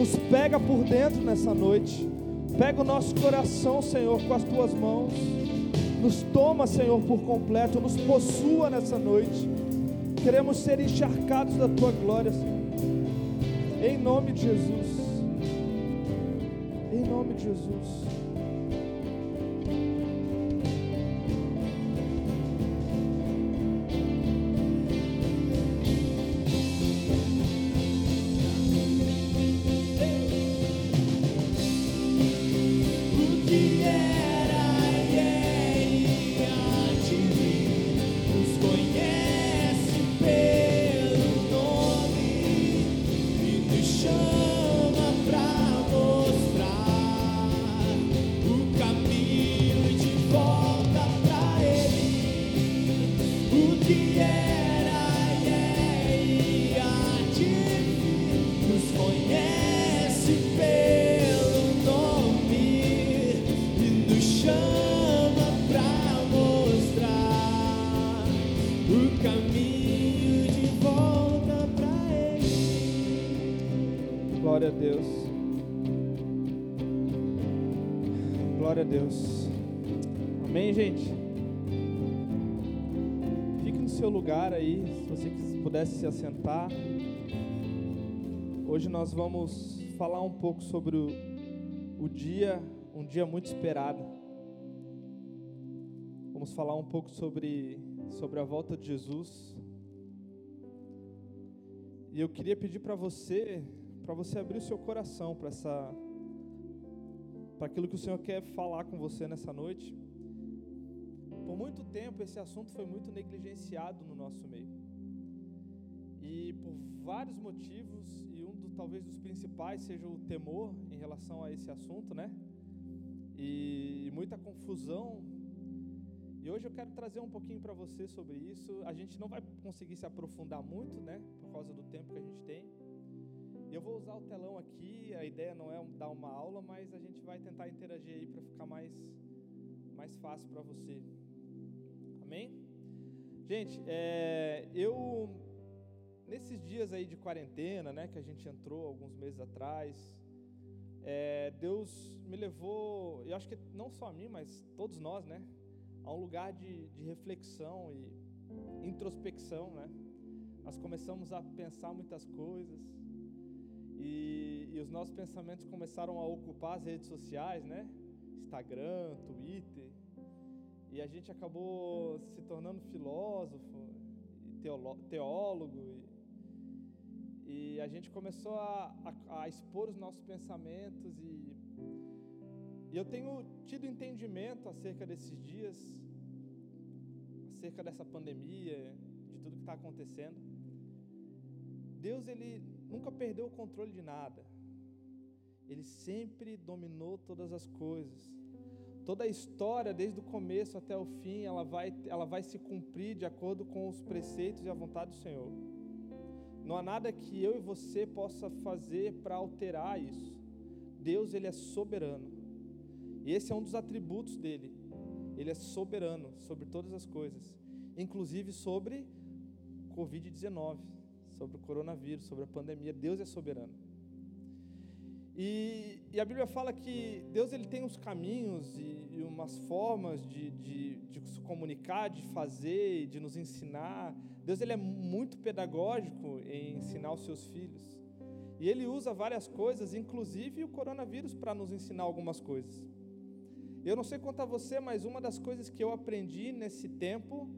Nos pega por dentro nessa noite. Pega o nosso coração, Senhor, com as tuas mãos. Nos toma, Senhor, por completo. Nos possua nessa noite. Queremos ser encharcados da tua glória, Senhor. Em nome de Jesus. Em nome de Jesus. Pudesse se assentar. Hoje nós vamos falar um pouco sobre o, o dia, um dia muito esperado. Vamos falar um pouco sobre, sobre a volta de Jesus. E eu queria pedir para você, para você abrir o seu coração para essa para aquilo que o Senhor quer falar com você nessa noite. Por muito tempo esse assunto foi muito negligenciado no nosso meio. Por vários motivos, e um do, talvez dos principais seja o temor em relação a esse assunto, né? E, e muita confusão. E hoje eu quero trazer um pouquinho para você sobre isso. A gente não vai conseguir se aprofundar muito, né? Por causa do tempo que a gente tem. Eu vou usar o telão aqui, a ideia não é dar uma aula, mas a gente vai tentar interagir aí para ficar mais, mais fácil para você. Amém? Gente, é, eu nesses dias aí de quarentena, né, que a gente entrou alguns meses atrás, é, Deus me levou, eu acho que não só a mim, mas todos nós, né, a um lugar de, de reflexão e introspecção, né. Nós começamos a pensar muitas coisas e, e os nossos pensamentos começaram a ocupar as redes sociais, né, Instagram, Twitter, e a gente acabou se tornando filósofo, teólogo e a gente começou a, a, a expor os nossos pensamentos e, e eu tenho tido entendimento acerca desses dias, acerca dessa pandemia, de tudo que está acontecendo. Deus ele nunca perdeu o controle de nada. Ele sempre dominou todas as coisas. Toda a história, desde o começo até o fim, ela vai, ela vai se cumprir de acordo com os preceitos e a vontade do Senhor. Não há nada que eu e você possa fazer para alterar isso. Deus ele é soberano. E esse é um dos atributos dele. Ele é soberano sobre todas as coisas, inclusive sobre COVID-19, sobre o coronavírus, sobre a pandemia. Deus é soberano. E, e, a Bíblia fala que Deus ele tem uns caminhos e, e umas formas de, de, de, se comunicar, de fazer, de nos ensinar. Deus ele é muito pedagógico em ensinar os seus filhos. E ele usa várias coisas, inclusive o coronavírus, para nos ensinar algumas coisas. Eu não sei quanto a você, mas uma das coisas que eu aprendi nesse tempo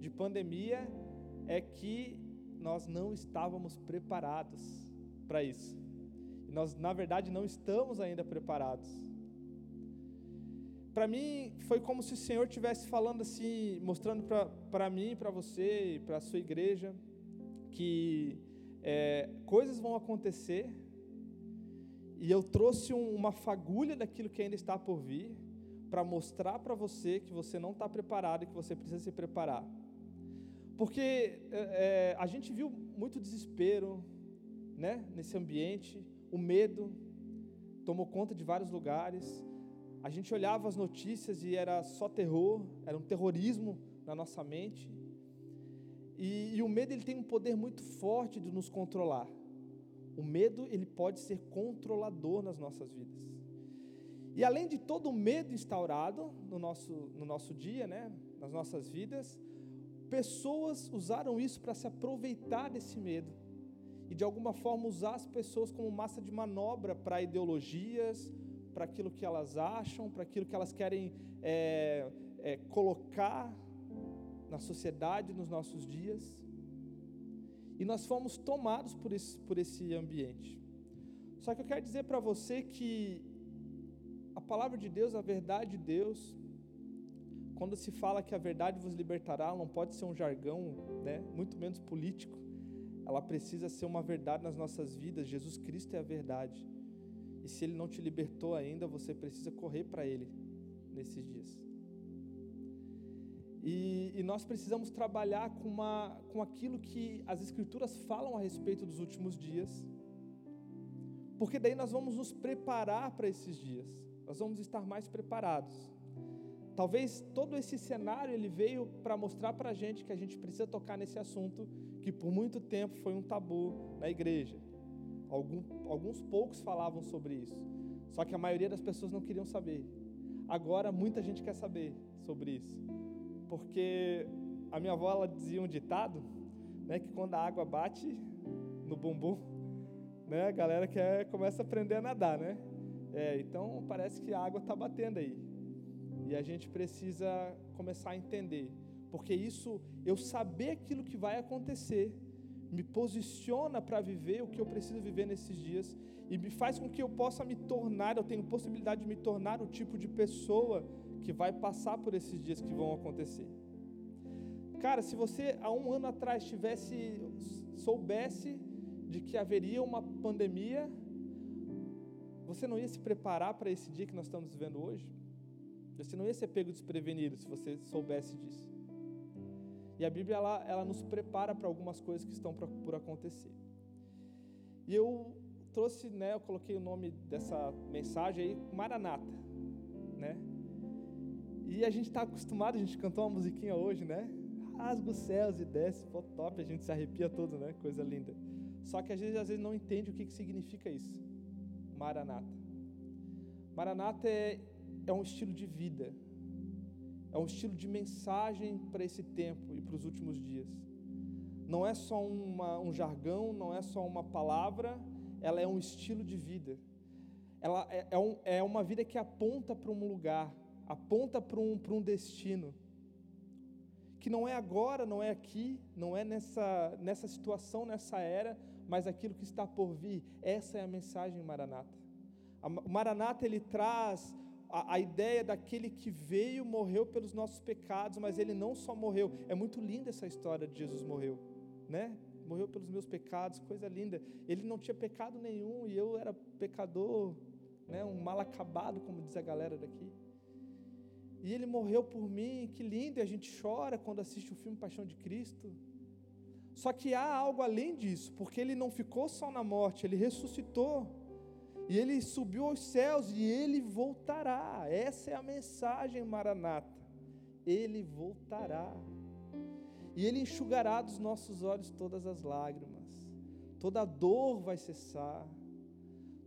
de pandemia é que nós não estávamos preparados para isso. E nós, na verdade, não estamos ainda preparados. Para mim, foi como se o Senhor estivesse falando assim, mostrando para mim, para você e para a sua igreja, que é, coisas vão acontecer, e eu trouxe um, uma fagulha daquilo que ainda está por vir, para mostrar para você que você não está preparado e que você precisa se preparar. Porque é, é a gente viu muito desespero né, nesse ambiente, o medo tomou conta de vários lugares. A gente olhava as notícias e era só terror, era um terrorismo na nossa mente. E, e, o medo ele tem um poder muito forte de nos controlar. O medo, ele pode ser controlador nas nossas vidas. E além de todo o medo instaurado no nosso, no nosso dia, né, nas nossas vidas, pessoas usaram isso para se aproveitar desse medo e de alguma forma usar as pessoas como massa de manobra para ideologias, para aquilo que elas acham, para aquilo que elas querem é, é, colocar na sociedade nos nossos dias. E nós fomos tomados por esse, por esse ambiente. Só que eu quero dizer para você que a palavra de Deus, a verdade de Deus, quando se fala que a verdade vos libertará, não pode ser um jargão, né, muito menos político. Ela precisa ser uma verdade nas nossas vidas. Jesus Cristo é a verdade. E se Ele não te libertou ainda, você precisa correr para Ele nesses dias. E, e, nós precisamos trabalhar com, uma, com aquilo que as Escrituras falam a respeito dos últimos dias, porque daí nós vamos nos preparar para esses dias, nós vamos estar mais preparados. Talvez todo esse cenário ele veio para mostrar para a gente que a gente precisa tocar nesse assunto que por muito tempo foi um tabu na igreja. Algum, alguns poucos falavam sobre isso, só que a maioria das pessoas não queriam saber. Agora muita gente quer saber sobre isso porque a minha avó ela dizia um ditado, né, que quando a água bate no bumbum, né, a galera quer começa a aprender a nadar, né? É, então parece que a água está batendo aí e a gente precisa começar a entender, porque isso eu saber aquilo que vai acontecer me posiciona para viver o que eu preciso viver nesses dias e me faz com que eu possa me tornar, eu tenho possibilidade de me tornar o tipo de pessoa que vai passar por esses dias que vão acontecer. Cara, se você há um ano atrás tivesse soubesse de que haveria uma pandemia, você não ia se preparar para esse dia que nós estamos vivendo hoje? Você não ia ser pego desprevenido se você soubesse disso. E a Bíblia ela, ela nos prepara para algumas coisas que estão por, por acontecer. E eu trouxe, né, eu coloquei o nome dessa mensagem aí, Maranata, né? E a gente está acostumado, a gente cantou uma musiquinha hoje, né? Rasga os céus e desce, pô, top, a gente se arrepia todo, né? Coisa linda. Só que a gente às vezes não entende o que, que significa isso. Maranata. Maranata é, é um estilo de vida, é um estilo de mensagem para esse tempo e para os últimos dias. Não é só uma, um jargão, não é só uma palavra, ela é um estilo de vida. Ela é, é, um, é uma vida que aponta para um lugar, aponta para um, um destino que não é agora, não é aqui, não é nessa, nessa situação, nessa era, mas aquilo que está por vir. Essa é a mensagem Maranata. O Maranata ele traz a, a, ideia daquele que veio, morreu pelos nossos pecados, mas ele não só morreu. É muito linda essa história de Jesus morreu, né? Morreu pelos meus pecados, coisa linda. Ele não tinha pecado nenhum e eu era pecador, né? Um mal acabado, como diz a galera daqui. E ele morreu por mim, que lindo, e a gente chora quando assiste o filme Paixão de Cristo. Só que há algo além disso, porque ele não ficou só na morte, ele ressuscitou. E ele subiu aos céus e ele voltará. Essa é a mensagem maranata. Ele voltará. E ele enxugará dos nossos olhos todas as lágrimas. Toda dor vai cessar.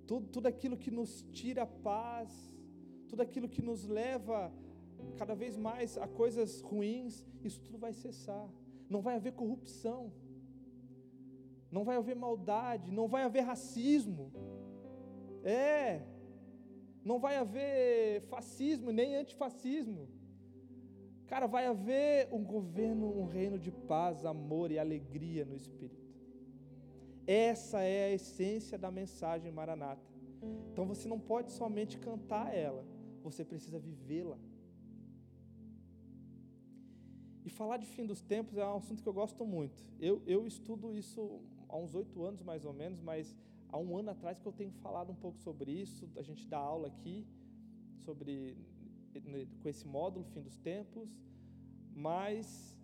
Tudo, tudo aquilo que nos tira a paz, tudo aquilo que nos leva cada vez mais a coisas ruins, isso tudo vai cessar. Não vai haver corrupção, não vai haver maldade, não vai haver racismo. É, não vai haver fascismo nem antifascismo. Cara, vai haver um governo, um reino de paz, amor e alegria no Espírito. Essa é a essência da mensagem Maranata. Então você não pode somente cantar ela, você precisa vivê-la. E falar de fim dos tempos é um assunto que eu gosto muito. Eu, eu estudo isso há uns oito anos mais ou menos, mas há um ano atrás que eu tenho falado um pouco sobre isso. A gente dá aula aqui sobre né, com esse módulo fim dos tempos, mas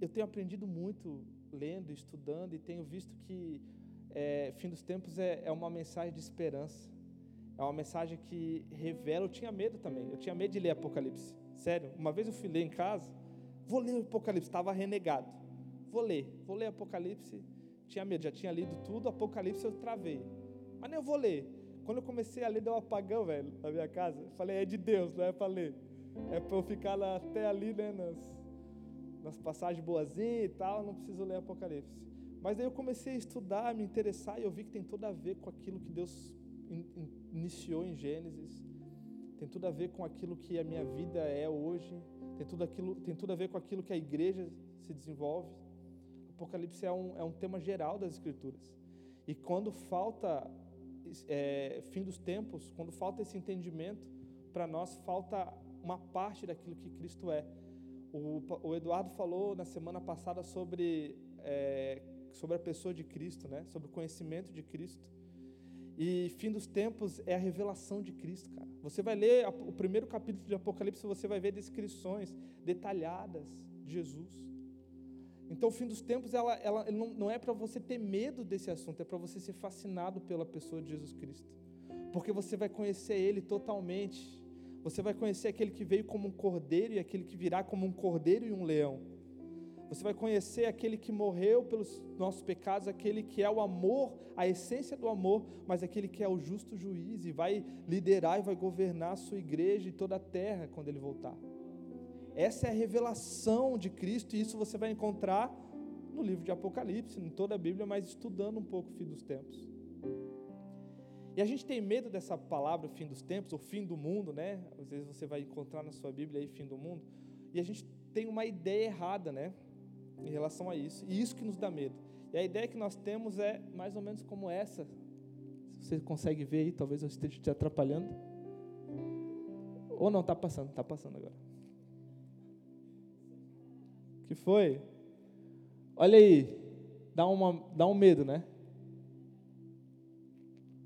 eu tenho aprendido muito lendo, estudando e tenho visto que é, fim dos tempos é, é uma mensagem de esperança. É uma mensagem que revela. Eu tinha medo também. Eu tinha medo de ler Apocalipse. Sério. Uma vez eu fui ler em casa Vou ler Apocalipse, estava renegado. Vou ler, vou ler Apocalipse. Tinha medo, já tinha lido tudo, Apocalipse eu travei. Mas nem eu vou ler. Quando eu comecei a ler, deu um apagão, velho, na minha casa. Eu falei, é de Deus, não é para ler. É para eu ficar lá, até ali, né, nas, nas passagens boazinhas e tal, não preciso ler Apocalipse. Mas aí eu comecei a estudar, a me interessar, e eu vi que tem tudo a ver com aquilo que Deus in, in, iniciou em Gênesis. Tem tudo a ver com aquilo que a minha vida é hoje. Tem tudo, aquilo, tem tudo a ver com aquilo que a igreja se desenvolve. Apocalipse é um, é um tema geral das Escrituras. E quando falta é, fim dos tempos, quando falta esse entendimento, para nós falta uma parte daquilo que Cristo é. O, o Eduardo falou na semana passada sobre, é, sobre a pessoa de Cristo, né? sobre o conhecimento de Cristo. E fim dos tempos é a revelação de Cristo, cara. Você vai ler o primeiro capítulo de Apocalipse, você vai ver descrições detalhadas de Jesus. Então, o fim dos tempos, ela, ela não, não é para você ter medo desse assunto, é para você ser fascinado pela pessoa de Jesus Cristo. Porque você vai conhecer Ele totalmente. Você vai conhecer aquele que veio como um cordeiro e aquele que virá como um cordeiro e um leão. Você vai conhecer aquele que morreu pelos nossos pecados, aquele que é o amor, a essência do amor, mas aquele que é o justo juiz e vai liderar e vai governar a sua igreja e toda a terra quando ele voltar. Essa é a revelação de Cristo, e isso você vai encontrar no livro de Apocalipse, em toda a Bíblia, mas estudando um pouco o fim dos tempos. E a gente tem medo dessa palavra, fim dos tempos, ou fim do mundo, né? Às vezes você vai encontrar na sua Bíblia aí, fim do mundo, e a gente tem uma ideia errada, né? Em relação a isso, e isso que nos dá medo. E a ideia que nós temos é mais ou menos como essa. Se você consegue ver aí, talvez eu esteja te atrapalhando. Ou não, está passando, está passando agora. Que foi? Olha aí, dá, uma, dá um medo, né?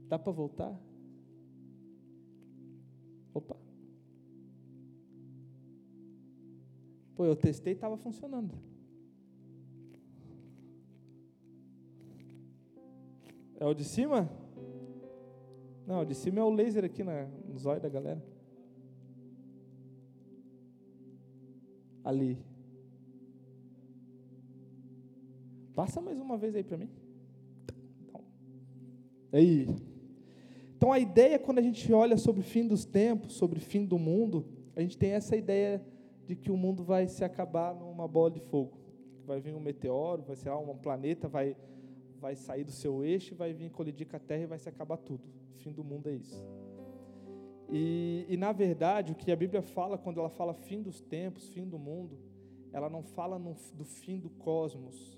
Dá para voltar? Opa. Pô, eu testei e estava funcionando. É o de cima? Não, o de cima é o laser aqui na, no zóio da galera. Ali. Passa mais uma vez aí para mim. Então, aí. Então a ideia quando a gente olha sobre o fim dos tempos, sobre o fim do mundo, a gente tem essa ideia de que o mundo vai se acabar numa bola de fogo. Vai vir um meteoro, vai ser um planeta, vai vai sair do seu eixo, vai vir colidir com a Terra e vai se acabar tudo. O fim do mundo é isso. E, e na verdade, o que a Bíblia fala quando ela fala fim dos tempos, fim do mundo, ela não fala no, do fim do cosmos,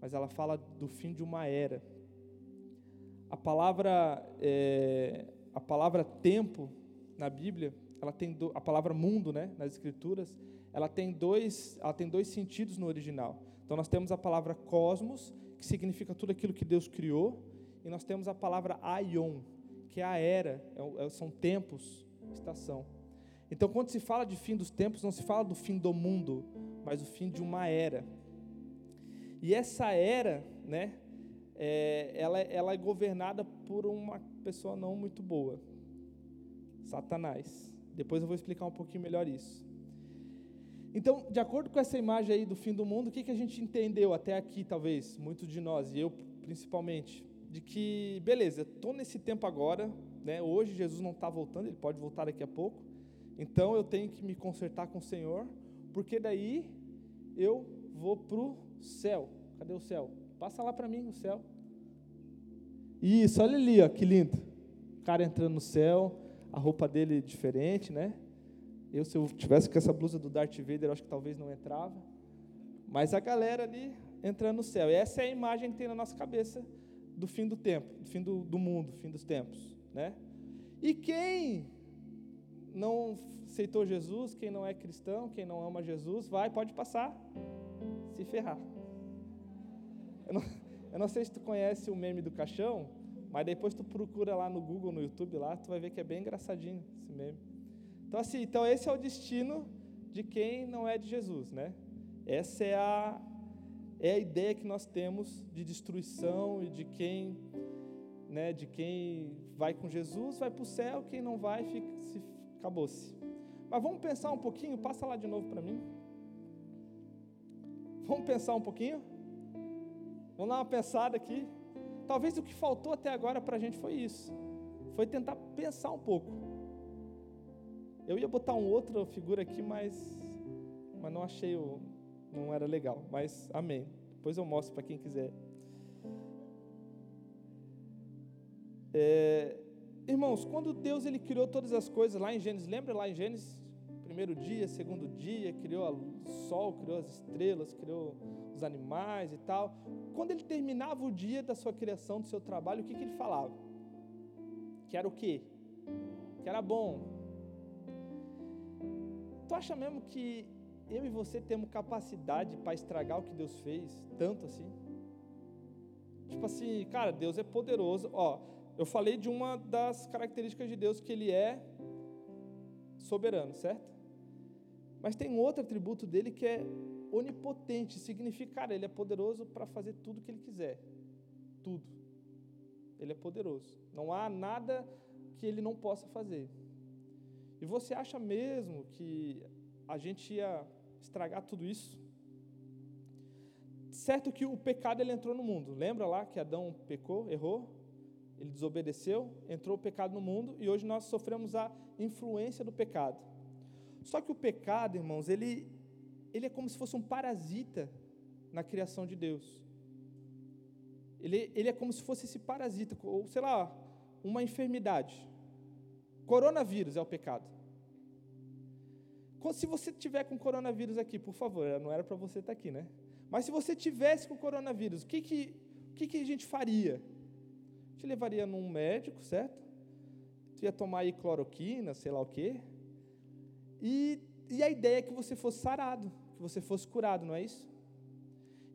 mas ela fala do fim de uma era. A palavra, é, a palavra tempo na Bíblia, ela tem do, a palavra mundo, né, nas Escrituras, ela tem dois, ela tem dois sentidos no original. Então nós temos a palavra cosmos, que significa tudo aquilo que Deus criou, e nós temos a palavra aion, que é a era, é, é são tempos, estação. Então, quando se fala de fim dos tempos, não se fala do fim do mundo, mas o fim de uma era. E essa era, né, é, ela, ela é governada por uma pessoa não muito boa, Satanás. Depois eu vou explicar um pouquinho melhor isso. Então, de acordo com essa imagem aí do fim do mundo, o que, que a gente entendeu até aqui, talvez, muitos de nós, e eu principalmente, de que, beleza, estou nesse tempo agora, né, hoje Jesus não está voltando, ele pode voltar daqui a pouco, então eu tenho que me consertar com o Senhor, porque daí eu vou para o céu. Cadê o céu? Passa lá para mim o céu. Isso, olha ali, ó, que lindo. O cara entrando no céu, a roupa dele diferente, né? Eu, se eu tivesse com essa blusa do Darth Vader, acho que talvez não entrava. Mas a galera ali entrando no céu. E essa é a imagem que tem na nossa cabeça do fim do tempo, do fim do, do mundo, fim dos tempos, né? E quem não aceitou Jesus, quem não é cristão, quem não ama Jesus, vai, pode passar, se ferrar. Eu não, eu não sei se tu conhece o meme do caixão, mas depois tu procura lá no Google, no YouTube lá, tu vai ver que é bem engraçadinho esse meme. Então assim, então esse é o destino de quem não é de Jesus, né? Essa é a é a ideia que nós temos de destruição e de quem, né, de quem vai com Jesus vai para o céu, quem não vai fica, se acabou-se. Mas vamos pensar um pouquinho, passa lá de novo para mim. Vamos pensar um pouquinho? Vamos dar uma pensada aqui. Talvez o que faltou até agora para a gente foi isso. Foi tentar pensar um pouco. Eu ia botar uma outra figura aqui, mas, mas não achei o. não era legal. Mas amém. Depois eu mostro para quem quiser. É, irmãos, quando Deus ele criou todas as coisas lá em Gênesis, lembra lá em Gênesis? Primeiro dia, segundo dia, criou o sol, criou as estrelas, criou os animais e tal. Quando ele terminava o dia da sua criação, do seu trabalho, o que, que ele falava? Que era o quê? Que era bom. Tu acha mesmo que eu e você temos capacidade para estragar o que Deus fez, tanto assim? Tipo assim, cara, Deus é poderoso. Ó, eu falei de uma das características de Deus que ele é soberano, certo? Mas tem outro atributo dele que é onipotente, significa, cara, ele é poderoso para fazer tudo que ele quiser. Tudo. Ele é poderoso. Não há nada que ele não possa fazer. E você acha mesmo que a gente ia estragar tudo isso? Certo que o pecado ele entrou no mundo. Lembra lá que Adão pecou, errou? Ele desobedeceu, entrou o pecado no mundo e hoje nós sofremos a influência do pecado. Só que o pecado, irmãos, ele, ele é como se fosse um parasita na criação de Deus. Ele, ele é como se fosse esse parasita, ou sei lá, uma enfermidade. Coronavírus é o pecado. Se você tiver com coronavírus aqui, por favor, não era para você estar aqui, né? Mas se você tivesse com coronavírus, o que, que, o que, que a gente faria? te levaria num médico, certo? Tu ia tomar aí cloroquina, sei lá o quê. E, e a ideia é que você fosse sarado, que você fosse curado, não é isso?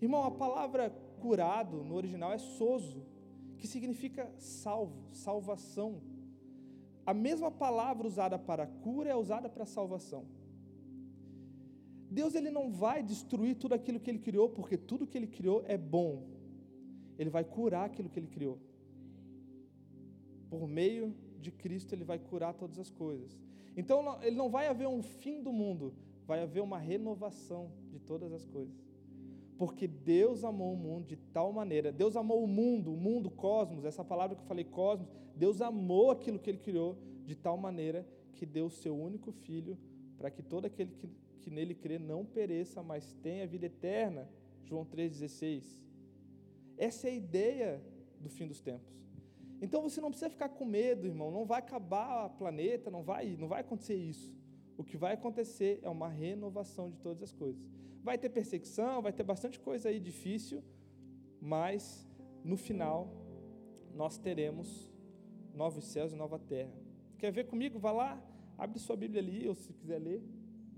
Irmão, a palavra curado no original é soso, que significa salvo, salvação. A mesma palavra usada para cura é usada para salvação. Deus ele não vai destruir tudo aquilo que ele criou, porque tudo que ele criou é bom. Ele vai curar aquilo que ele criou por meio de Cristo, Ele vai curar todas as coisas. Então, ele não vai haver um fim do mundo, vai haver uma renovação de todas as coisas. Porque Deus amou o mundo de tal maneira, Deus amou o mundo, o mundo, cosmos, essa palavra que eu falei, cosmos, Deus amou aquilo que Ele criou de tal maneira que deu o seu único filho para que todo aquele que, que nele crê não pereça, mas tenha vida eterna. João 3,16. Essa é a ideia do fim dos tempos. Então você não precisa ficar com medo, irmão. Não vai acabar o planeta, não vai, não vai acontecer isso. O que vai acontecer é uma renovação de todas as coisas. Vai ter perseguição, vai ter bastante coisa aí difícil, mas no final nós teremos novos céus e nova terra. Quer ver comigo? Vá lá, abre sua Bíblia ali, ou se quiser ler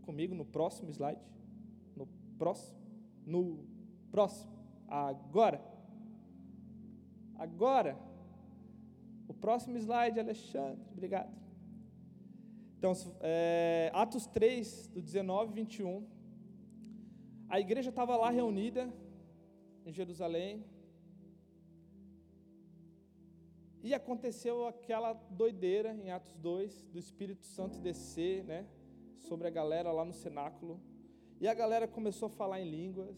comigo no próximo slide. No próximo. No próximo. Agora. Agora. Próximo slide, Alexandre, obrigado. Então, é, Atos 3, do 19 e 21. A igreja estava lá reunida em Jerusalém. E aconteceu aquela doideira em Atos 2, do Espírito Santo descer, né, sobre a galera lá no cenáculo. E a galera começou a falar em línguas.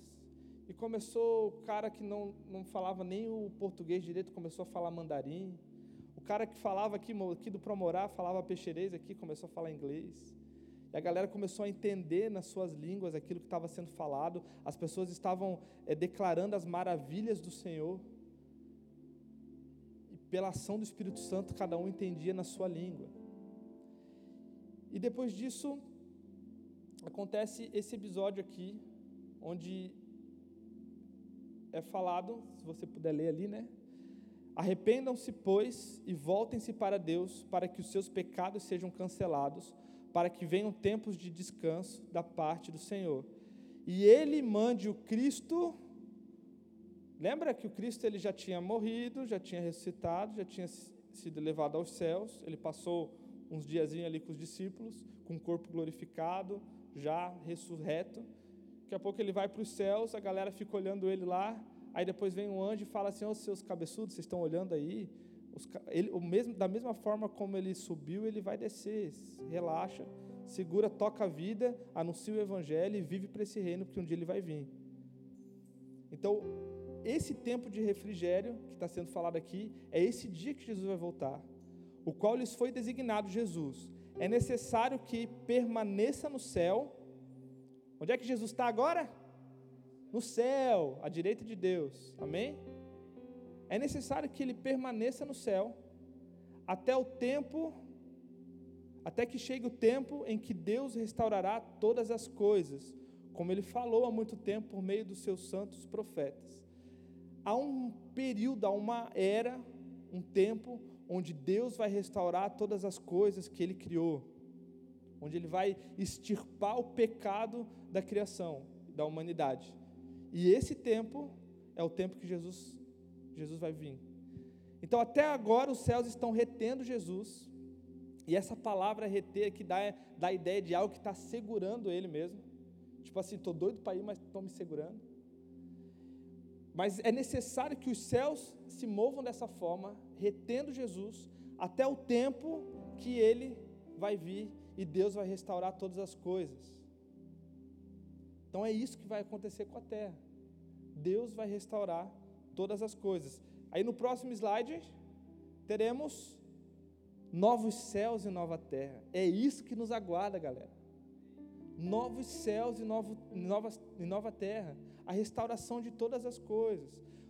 E começou o cara que não, não falava nem o português direito, começou a falar mandarim cara que falava aqui, aqui do Promorá, falava peixerês aqui, começou a falar inglês. E a galera começou a entender nas suas línguas aquilo que estava sendo falado. As pessoas estavam é, declarando as maravilhas do Senhor. E pela ação do Espírito Santo, cada um entendia na sua língua. E depois disso, acontece esse episódio aqui, onde é falado, se você puder ler ali, né? Arrependam-se, pois, e voltem-se para Deus, para que os seus pecados sejam cancelados, para que venham tempos de descanso da parte do Senhor. E ele mande o Cristo. Lembra que o Cristo ele já tinha morrido, já tinha ressuscitado, já tinha sido levado aos céus. Ele passou uns diazinhos ali com os discípulos, com o corpo glorificado, já ressurreto. Daqui a pouco ele vai para os céus, a galera fica olhando ele lá, Aí depois vem um anjo e fala assim: Ô oh, seus cabeçudos, vocês estão olhando aí? Ele, o mesmo, da mesma forma como ele subiu, ele vai descer. Relaxa, segura, toca a vida, anuncia o evangelho e vive para esse reino, porque um dia ele vai vir. Então, esse tempo de refrigério que está sendo falado aqui é esse dia que Jesus vai voltar, o qual lhes foi designado Jesus. É necessário que permaneça no céu. Onde é que Jesus está agora? No céu, à direita de Deus. Amém? É necessário que ele permaneça no céu até o tempo, até que chegue o tempo em que Deus restaurará todas as coisas, como ele falou há muito tempo por meio dos seus santos profetas há um período, há uma era, um tempo, onde Deus vai restaurar todas as coisas que Ele criou, onde Ele vai extirpar o pecado da criação, da humanidade. E esse tempo é o tempo que Jesus, Jesus vai vir. Então, até agora, os céus estão retendo Jesus, e essa palavra reter aqui dá, dá a ideia de algo que está segurando Ele mesmo. Tipo assim, estou doido para ir, mas estão me segurando. Mas é necessário que os céus se movam dessa forma, retendo Jesus, até o tempo que ele vai vir e Deus vai restaurar todas as coisas. Então é isso que vai acontecer com a terra. Deus vai restaurar todas as coisas. Aí no próximo slide teremos novos céus e nova terra. É isso que nos aguarda, galera. Novos céus e, novo, novas, e nova terra a restauração de todas as coisas.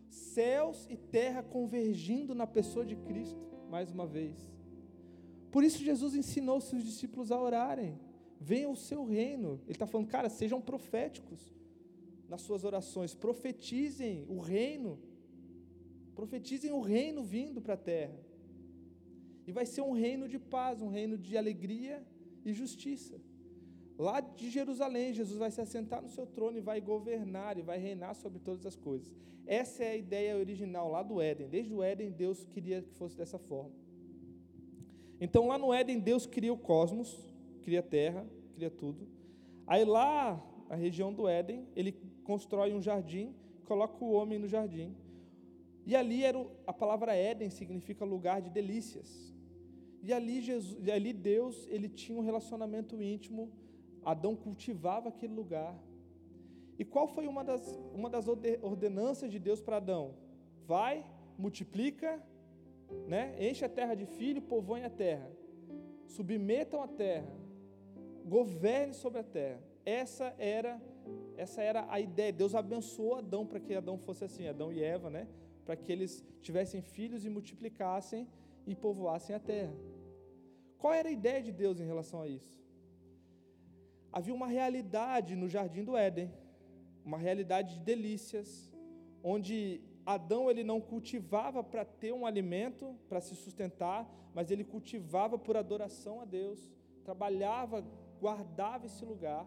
Céus e terra convergindo na pessoa de Cristo, mais uma vez. Por isso, Jesus ensinou seus discípulos a orarem: venha o seu reino. Ele está falando, cara, sejam proféticos nas suas orações, profetizem o reino, profetizem o reino vindo para a terra. E vai ser um reino de paz, um reino de alegria e justiça. Lá de Jerusalém, Jesus vai se assentar no seu trono e vai governar e vai reinar sobre todas as coisas. Essa é a ideia original lá do Éden. Desde o Éden, Deus queria que fosse dessa forma. Então, lá no Éden, Deus cria o cosmos, cria terra, cria tudo. Aí, lá na região do Éden, ele constrói um jardim, coloca o homem no jardim. E ali era o, a palavra Éden significa lugar de delícias. E ali, Jesus, e ali Deus ele tinha um relacionamento íntimo Adão cultivava aquele lugar. E qual foi uma das, uma das ordenanças de Deus para Adão? Vai, multiplica, né? enche a terra de filho, povoe a terra, submetam a terra, governe sobre a terra. Essa era, essa era a ideia. Deus abençoou Adão para que Adão fosse assim, Adão e Eva, né? Para que eles tivessem filhos e multiplicassem e povoassem a terra. Qual era a ideia de Deus em relação a isso? havia uma realidade no jardim do Éden, uma realidade de delícias, onde Adão ele não cultivava para ter um alimento, para se sustentar, mas ele cultivava por adoração a Deus, trabalhava, guardava esse lugar.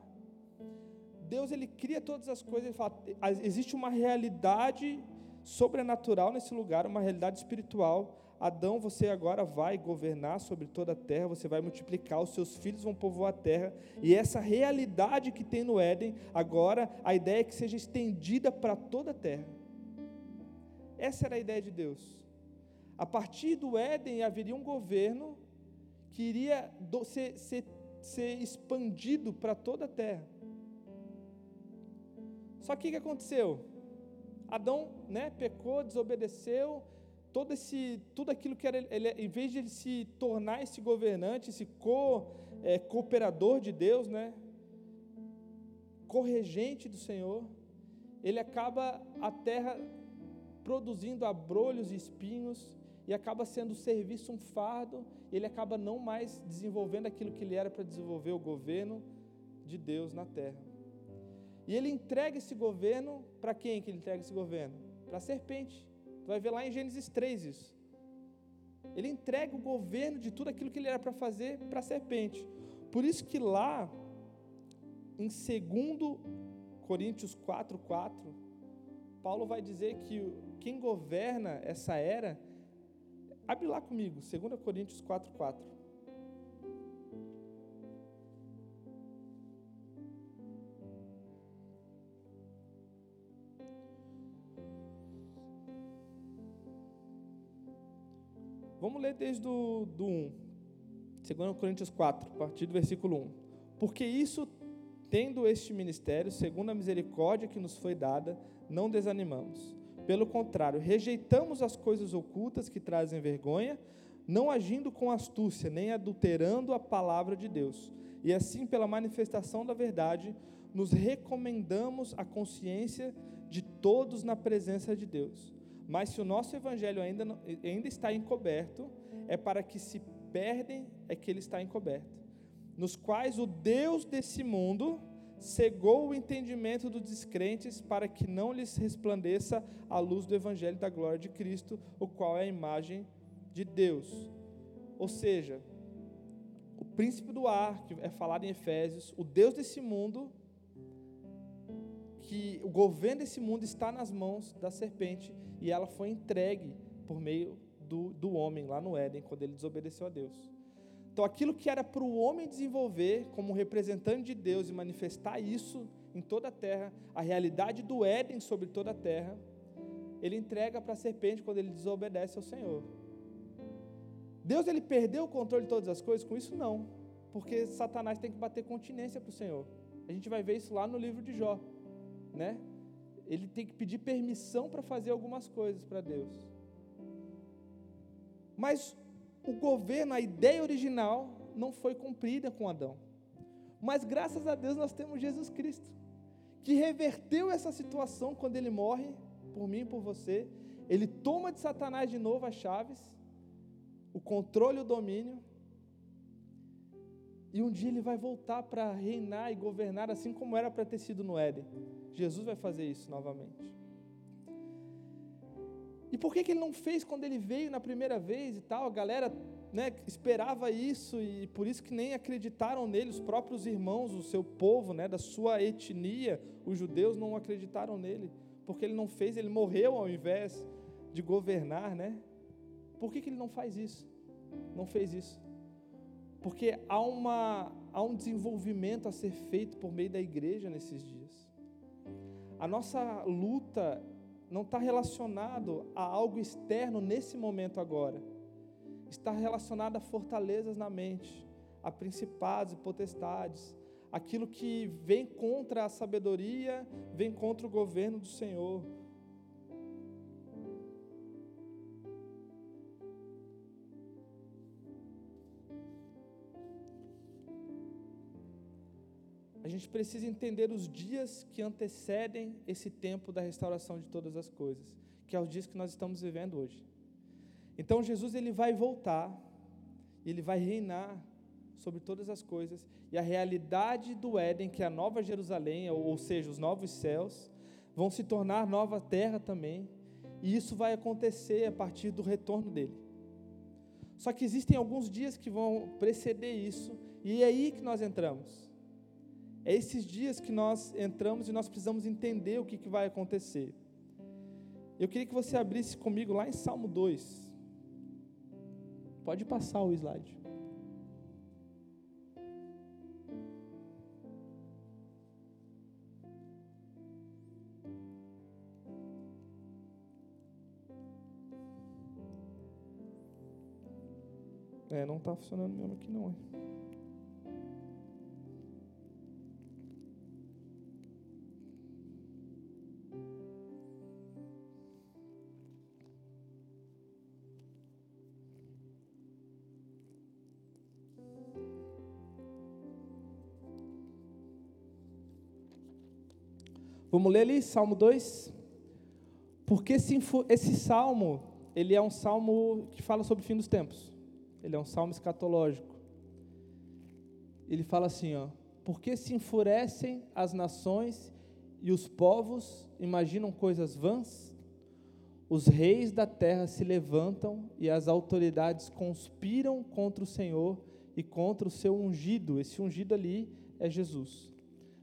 Deus ele cria todas as coisas, ele fala, existe uma realidade sobrenatural nesse lugar, uma realidade espiritual Adão, você agora vai governar sobre toda a terra, você vai multiplicar, os seus filhos vão povoar a terra, e essa realidade que tem no Éden, agora a ideia é que seja estendida para toda a terra. Essa era a ideia de Deus. A partir do Éden haveria um governo que iria ser, ser expandido para toda a terra. Só que o que aconteceu? Adão né, pecou, desobedeceu, todo esse, tudo aquilo que era, ele, em vez de ele se tornar esse governante, esse co, é, cooperador de Deus, né, corregente do Senhor, ele acaba a terra produzindo abrolhos e espinhos e acaba sendo o serviço um fardo, ele acaba não mais desenvolvendo aquilo que ele era para desenvolver o governo de Deus na terra. E ele entrega esse governo para quem que ele entrega esse governo? Para a serpente. Tu vai ver lá em Gênesis 3 isso. Ele entrega o governo de tudo aquilo que ele era para fazer para a serpente. Por isso que lá, em 2 Coríntios 4, 4, Paulo vai dizer que quem governa essa era, abre lá comigo, 2 Coríntios 4, 4. Vamos ler desde o do 1. 2 Coríntios 4, a partir do versículo 1. Porque isso, tendo este ministério, segundo a misericórdia que nos foi dada, não desanimamos. Pelo contrário, rejeitamos as coisas ocultas que trazem vergonha, não agindo com astúcia, nem adulterando a palavra de Deus. E assim, pela manifestação da verdade, nos recomendamos a consciência de todos na presença de Deus. Mas se o nosso evangelho ainda, ainda está encoberto, é para que se perdem é que ele está encoberto, nos quais o Deus desse mundo cegou o entendimento dos descrentes para que não lhes resplandeça a luz do evangelho da glória de Cristo, o qual é a imagem de Deus. Ou seja, o príncipe do ar, que é falado em Efésios, o Deus desse mundo, que o governo desse mundo está nas mãos da serpente e ela foi entregue por meio do, do homem lá no Éden, quando ele desobedeceu a Deus. Então, aquilo que era para o homem desenvolver como representante de Deus e manifestar isso em toda a terra, a realidade do Éden sobre toda a terra, ele entrega para a serpente quando ele desobedece ao Senhor. Deus ele perdeu o controle de todas as coisas com isso? Não, porque Satanás tem que bater continência para o Senhor. A gente vai ver isso lá no livro de Jó, né? Ele tem que pedir permissão para fazer algumas coisas para Deus. Mas o governo, a ideia original, não foi cumprida com Adão. Mas graças a Deus nós temos Jesus Cristo, que reverteu essa situação quando ele morre, por mim e por você. Ele toma de Satanás de novo as chaves, o controle e o domínio. E um dia ele vai voltar para reinar e governar assim como era para ter sido no Éden. Jesus vai fazer isso novamente. E por que, que ele não fez quando ele veio na primeira vez e tal? A galera né, esperava isso e por isso que nem acreditaram nele, os próprios irmãos, o seu povo, né, da sua etnia, os judeus não acreditaram nele, porque ele não fez, ele morreu ao invés de governar, né? Por que, que ele não faz isso? Não fez isso? Porque há, uma, há um desenvolvimento a ser feito por meio da igreja nesses dias. A nossa luta não está relacionado a algo externo nesse momento agora. Está relacionado a fortalezas na mente, a principados e potestades, aquilo que vem contra a sabedoria, vem contra o governo do Senhor. Gente precisa entender os dias que antecedem esse tempo da restauração de todas as coisas, que é os dias que nós estamos vivendo hoje. Então Jesus ele vai voltar, ele vai reinar sobre todas as coisas, e a realidade do Éden, que é a nova Jerusalém, ou seja, os novos céus, vão se tornar nova terra também, e isso vai acontecer a partir do retorno dele. Só que existem alguns dias que vão preceder isso, e é aí que nós entramos. É esses dias que nós entramos e nós precisamos entender o que, que vai acontecer. Eu queria que você abrisse comigo lá em Salmo 2. Pode passar o slide. É, não está funcionando mesmo aqui não. É. Vamos ler ali, Salmo 2? Porque esse, esse salmo, ele é um salmo que fala sobre o fim dos tempos. Ele é um salmo escatológico. Ele fala assim, ó: Porque se enfurecem as nações e os povos imaginam coisas vãs? Os reis da terra se levantam e as autoridades conspiram contra o Senhor e contra o seu ungido. Esse ungido ali é Jesus,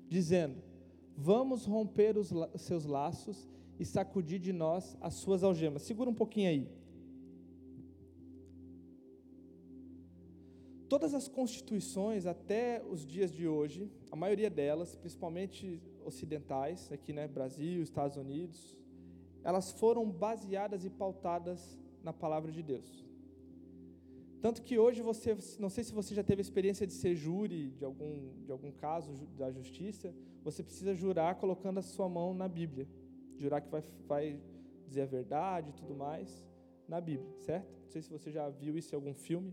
dizendo: Vamos romper os seus laços e sacudir de nós as suas algemas. Segura um pouquinho aí. Todas as constituições até os dias de hoje, a maioria delas, principalmente ocidentais, aqui né, Brasil, Estados Unidos, elas foram baseadas e pautadas na palavra de Deus. Tanto que hoje você, não sei se você já teve a experiência de ser júri de algum, de algum caso da justiça, você precisa jurar colocando a sua mão na Bíblia. Jurar que vai, vai dizer a verdade e tudo mais, na Bíblia, certo? Não sei se você já viu isso em algum filme.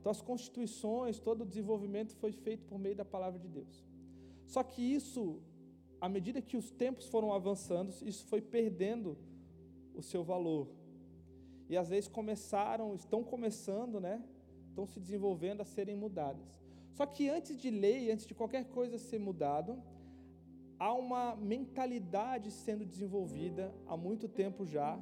Então, as constituições, todo o desenvolvimento foi feito por meio da palavra de Deus. Só que isso, à medida que os tempos foram avançando, isso foi perdendo o seu valor. E às vezes começaram, estão começando, né? Estão se desenvolvendo a serem mudadas. Só que antes de lei, antes de qualquer coisa ser mudado, há uma mentalidade sendo desenvolvida há muito tempo já,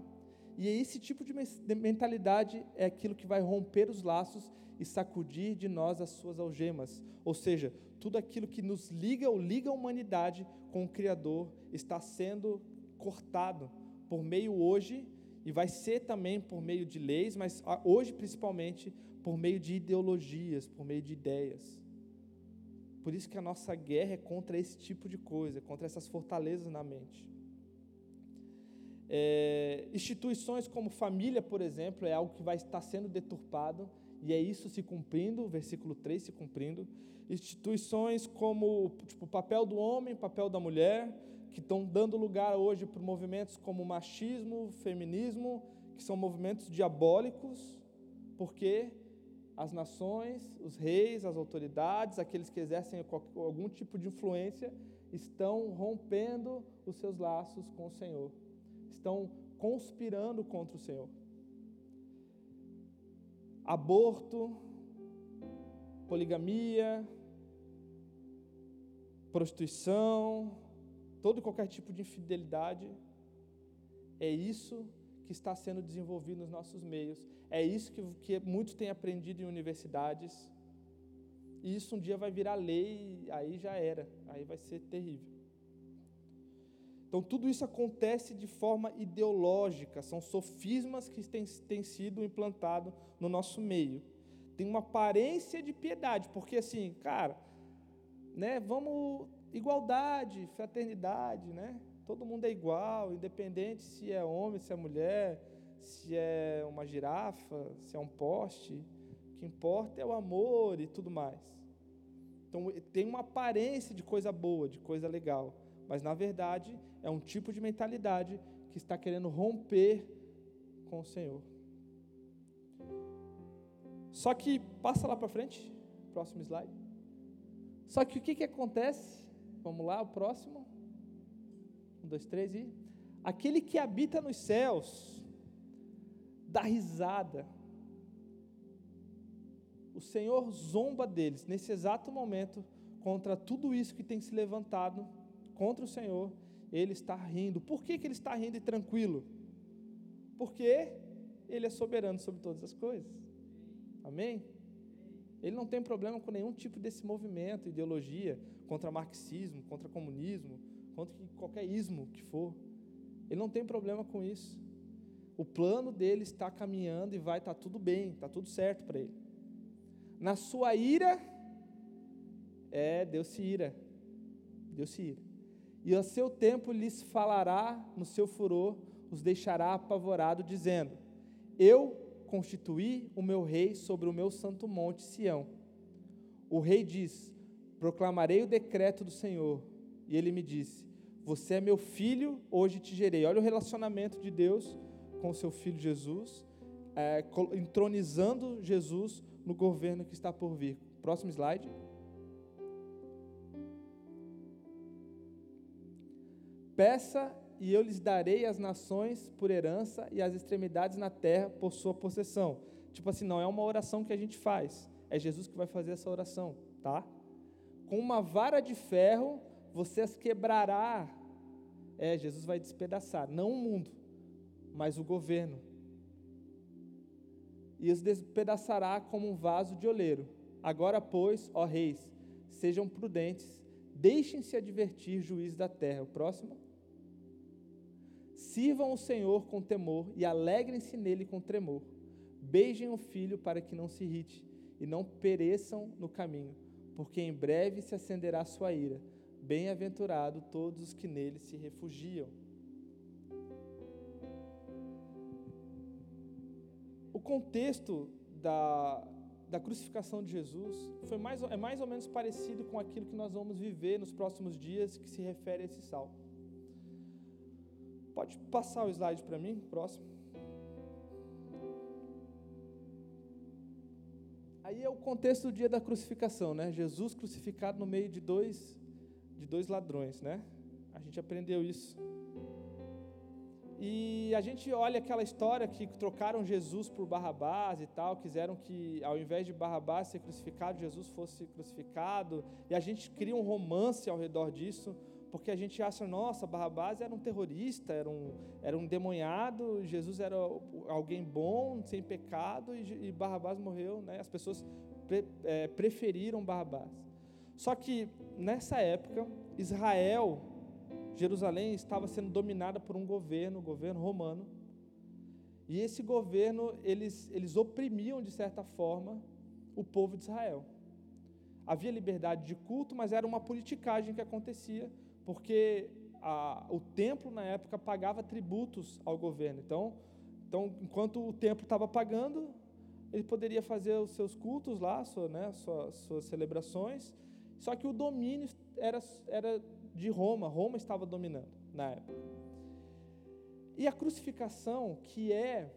e esse tipo de mentalidade é aquilo que vai romper os laços e sacudir de nós as suas algemas. Ou seja, tudo aquilo que nos liga ou liga a humanidade com o Criador está sendo cortado por meio hoje, e vai ser também por meio de leis, mas hoje principalmente por meio de ideologias, por meio de ideias. Por isso que a nossa guerra é contra esse tipo de coisa, contra essas fortalezas na mente. É, instituições como família, por exemplo, é algo que vai estar sendo deturpado, e é isso se cumprindo, versículo 3 se cumprindo. Instituições como tipo, o papel do homem, o papel da mulher, que estão dando lugar hoje para movimentos como machismo, feminismo, que são movimentos diabólicos, porque as nações, os reis, as autoridades, aqueles que exercem algum tipo de influência, estão rompendo os seus laços com o Senhor, estão conspirando contra o Senhor. Aborto, poligamia, prostituição, todo e qualquer tipo de infidelidade, é isso que está sendo desenvolvido nos nossos meios. É isso que, que muitos têm aprendido em universidades. E isso um dia vai virar lei, aí já era, aí vai ser terrível. Então, tudo isso acontece de forma ideológica, são sofismas que têm, têm sido implantados no nosso meio. Tem uma aparência de piedade, porque assim, cara, né, vamos, igualdade, fraternidade, né? Todo mundo é igual, independente se é homem, se é mulher, se é uma girafa, se é um poste. O que importa é o amor e tudo mais. Então tem uma aparência de coisa boa, de coisa legal, mas na verdade é um tipo de mentalidade que está querendo romper com o Senhor. Só que passa lá para frente, próximo slide. Só que o que, que acontece? Vamos lá, o próximo. Um, dois, três e. Aquele que habita nos céus, dá risada. O Senhor zomba deles nesse exato momento contra tudo isso que tem se levantado contra o Senhor. Ele está rindo. Por que, que ele está rindo e tranquilo? Porque ele é soberano sobre todas as coisas. Amém? Ele não tem problema com nenhum tipo desse movimento, ideologia, contra marxismo, contra comunismo, contra qualquer ismo que for. Ele não tem problema com isso. O plano dele está caminhando e vai estar tá tudo bem, está tudo certo para ele. Na sua ira, é, Deus se ira. Deus se ira. E a seu tempo lhes falará no seu furor, os deixará apavorado, dizendo: Eu constituí o meu rei sobre o meu santo monte Sião. O rei diz: Proclamarei o decreto do Senhor. E ele me disse: Você é meu filho, hoje te gerei. Olha o relacionamento de Deus com o seu filho Jesus, é, entronizando Jesus no governo que está por vir. Próximo slide. Peça e eu lhes darei as nações por herança e as extremidades na terra por sua possessão. Tipo assim, não é uma oração que a gente faz, é Jesus que vai fazer essa oração, tá? Com uma vara de ferro você as quebrará. É, Jesus vai despedaçar, não o mundo, mas o governo. E os despedaçará como um vaso de oleiro. Agora, pois, ó reis, sejam prudentes, deixem-se advertir, juiz da terra. O próximo. Sirvam o Senhor com temor e alegrem-se nele com tremor. Beijem o filho para que não se irrite e não pereçam no caminho, porque em breve se acenderá sua ira. Bem-aventurado todos os que nele se refugiam. O contexto da, da crucificação de Jesus foi mais, é mais ou menos parecido com aquilo que nós vamos viver nos próximos dias que se refere a esse salmo. Pode passar o slide para mim, próximo. Aí é o contexto do dia da crucificação, né? Jesus crucificado no meio de dois de dois ladrões, né? A gente aprendeu isso. E a gente olha aquela história que trocaram Jesus por Barrabás e tal, quiseram que ao invés de Barrabás ser crucificado, Jesus fosse crucificado, e a gente cria um romance ao redor disso, porque a gente acha, nossa, Barrabás era um terrorista, era um, era um demoniado, Jesus era alguém bom, sem pecado, e, e Barrabás morreu, né? as pessoas pre, é, preferiram Barrabás. Só que nessa época, Israel Jerusalém estava sendo dominada por um governo, o governo romano. E esse governo, eles, eles oprimiam, de certa forma, o povo de Israel. Havia liberdade de culto, mas era uma politicagem que acontecia, porque a, o templo, na época, pagava tributos ao governo. Então, então enquanto o templo estava pagando, ele poderia fazer os seus cultos lá, sua, né, suas, suas celebrações, só que o domínio era, era de Roma, Roma estava dominando na época. E a crucificação, que é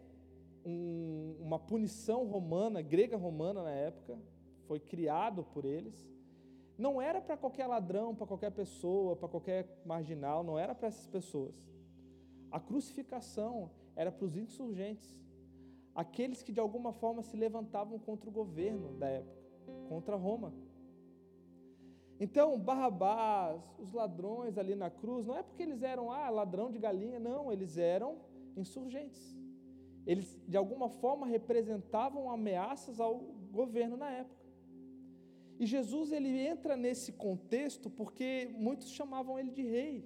um, uma punição romana, grega romana na época, foi criado por eles, não era para qualquer ladrão, para qualquer pessoa, para qualquer marginal, não era para essas pessoas. A crucificação era para os insurgentes, aqueles que de alguma forma se levantavam contra o governo da época, contra Roma. Então, Barrabás, os ladrões ali na cruz, não é porque eles eram, ah, ladrão de galinha, não, eles eram insurgentes. Eles, de alguma forma, representavam ameaças ao governo na época. E Jesus, ele entra nesse contexto porque muitos chamavam ele de rei.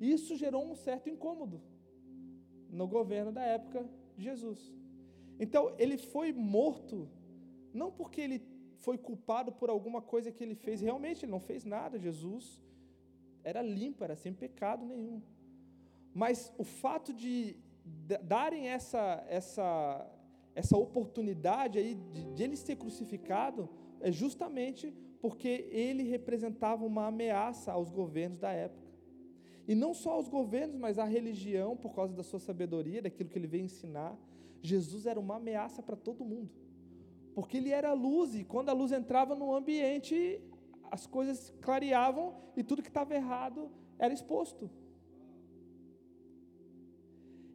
Isso gerou um certo incômodo no governo da época de Jesus. Então, ele foi morto, não porque ele foi culpado por alguma coisa que ele fez. Realmente, ele não fez nada. Jesus era limpo, era sem pecado nenhum. Mas o fato de darem essa, essa, essa oportunidade aí de, de ele ser crucificado é justamente porque ele representava uma ameaça aos governos da época. E não só aos governos, mas à religião, por causa da sua sabedoria, daquilo que ele veio ensinar. Jesus era uma ameaça para todo mundo. Porque ele era luz, e quando a luz entrava no ambiente, as coisas clareavam e tudo que estava errado era exposto.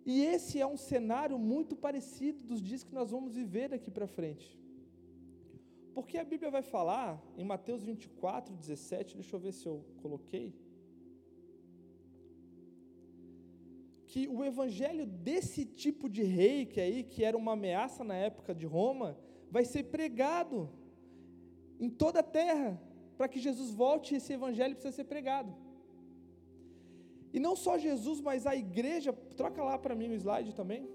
E esse é um cenário muito parecido dos dias que nós vamos viver daqui para frente. Porque a Bíblia vai falar em Mateus 24, 17, deixa eu ver se eu coloquei. Que o evangelho desse tipo de rei, que aí, que era uma ameaça na época de Roma, vai ser pregado em toda a terra. Para que Jesus volte, esse evangelho precisa ser pregado. E não só Jesus, mas a igreja, troca lá para mim o slide também.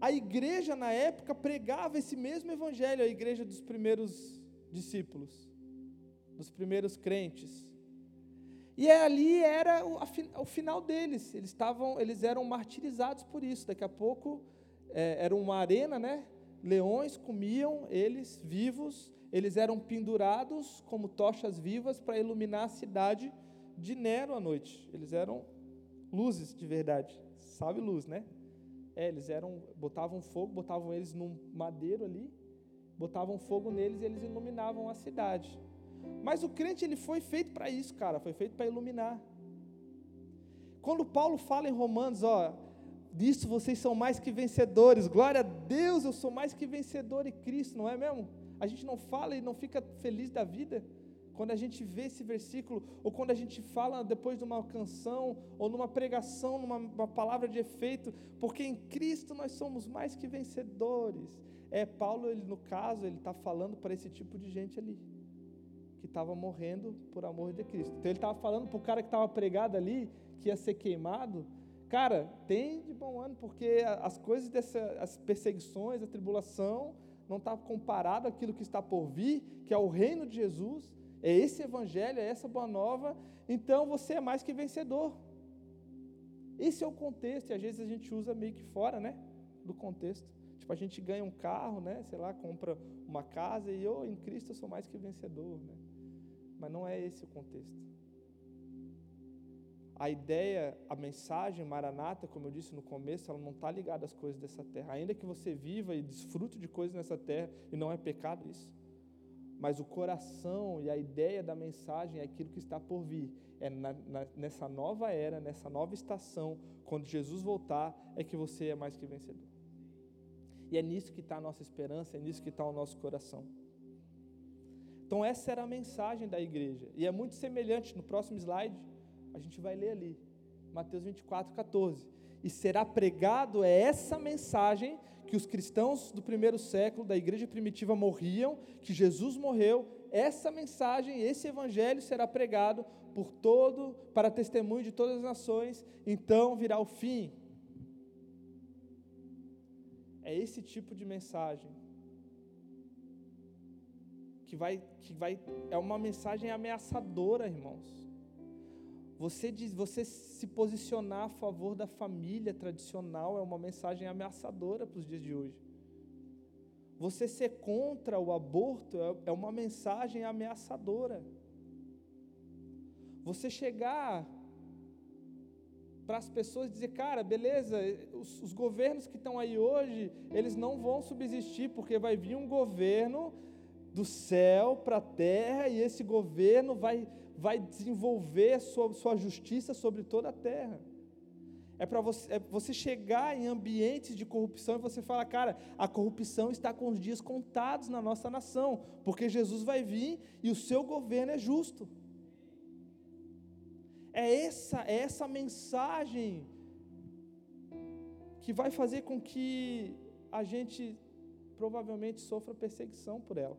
A igreja na época pregava esse mesmo evangelho, a igreja dos primeiros discípulos, dos primeiros crentes. E ali era o, a, o final deles. Eles estavam, eles eram martirizados por isso. Daqui a pouco é, era uma arena, né? Leões comiam eles vivos, eles eram pendurados como tochas vivas para iluminar a cidade de Nero à noite. Eles eram luzes de verdade, sabe luz, né? É, eles eram, botavam fogo, botavam eles num madeiro ali, botavam fogo neles e eles iluminavam a cidade. Mas o crente ele foi feito para isso, cara, foi feito para iluminar. Quando Paulo fala em Romanos, ó, disso vocês são mais que vencedores. Glória a Deus, eu sou mais que vencedor em Cristo, não é mesmo? A gente não fala e não fica feliz da vida quando a gente vê esse versículo, ou quando a gente fala depois de uma canção, ou numa pregação, numa palavra de efeito, porque em Cristo nós somos mais que vencedores. É, Paulo, ele, no caso, ele está falando para esse tipo de gente ali, que estava morrendo por amor de Cristo. Então ele estava falando para o cara que estava pregado ali, que ia ser queimado, Cara, tem de bom ano, porque as coisas dessa, as perseguições, a tribulação, não está comparado àquilo que está por vir, que é o reino de Jesus, é esse evangelho, é essa boa nova, então você é mais que vencedor. Esse é o contexto, e às vezes a gente usa meio que fora, né, do contexto. Tipo, a gente ganha um carro, né, sei lá, compra uma casa e eu, em Cristo, eu sou mais que vencedor, né? Mas não é esse o contexto. A ideia, a mensagem maranata, como eu disse no começo, ela não está ligada às coisas dessa terra. Ainda que você viva e desfrute de coisas nessa terra, e não é pecado isso. Mas o coração e a ideia da mensagem é aquilo que está por vir. É na, na, nessa nova era, nessa nova estação, quando Jesus voltar, é que você é mais que vencedor. E é nisso que está a nossa esperança, é nisso que está o nosso coração. Então, essa era a mensagem da igreja. E é muito semelhante no próximo slide a gente vai ler ali, Mateus 24, 14. E será pregado é essa mensagem que os cristãos do primeiro século, da igreja primitiva, morriam, que Jesus morreu. Essa mensagem, esse evangelho será pregado por todo, para testemunho de todas as nações, então virá o fim. É esse tipo de mensagem que vai, que vai, é uma mensagem ameaçadora, irmãos. Você, diz, você se posicionar a favor da família tradicional é uma mensagem ameaçadora para os dias de hoje. Você ser contra o aborto é, é uma mensagem ameaçadora. Você chegar para as pessoas dizer, cara, beleza, os, os governos que estão aí hoje, eles não vão subsistir, porque vai vir um governo do céu para a terra e esse governo vai vai desenvolver sua, sua justiça sobre toda a terra. É para você, é você chegar em ambientes de corrupção e você falar, cara, a corrupção está com os dias contados na nossa nação, porque Jesus vai vir e o seu governo é justo. É essa, é essa mensagem que vai fazer com que a gente provavelmente sofra perseguição por ela.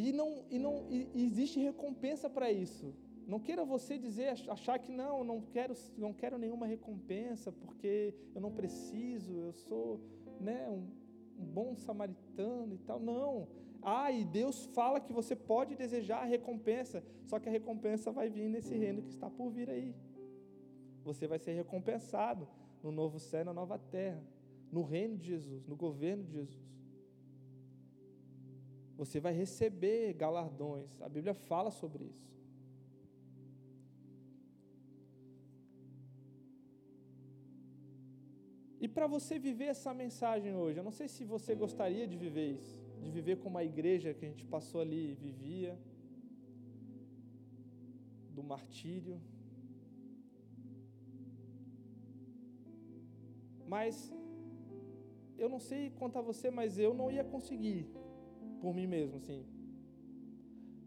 E não, e não e existe recompensa para isso. Não queira você dizer, achar que não, não quero, não quero nenhuma recompensa porque eu não preciso, eu sou né, um, um bom samaritano e tal. Não. Ah, e Deus fala que você pode desejar a recompensa, só que a recompensa vai vir nesse reino que está por vir aí. Você vai ser recompensado no novo céu na nova terra, no reino de Jesus, no governo de Jesus você vai receber galardões. A Bíblia fala sobre isso. E para você viver essa mensagem hoje, eu não sei se você gostaria de viver isso, de viver como a igreja que a gente passou ali vivia, do martírio. Mas eu não sei quanto a você, mas eu não ia conseguir por mim mesmo, assim.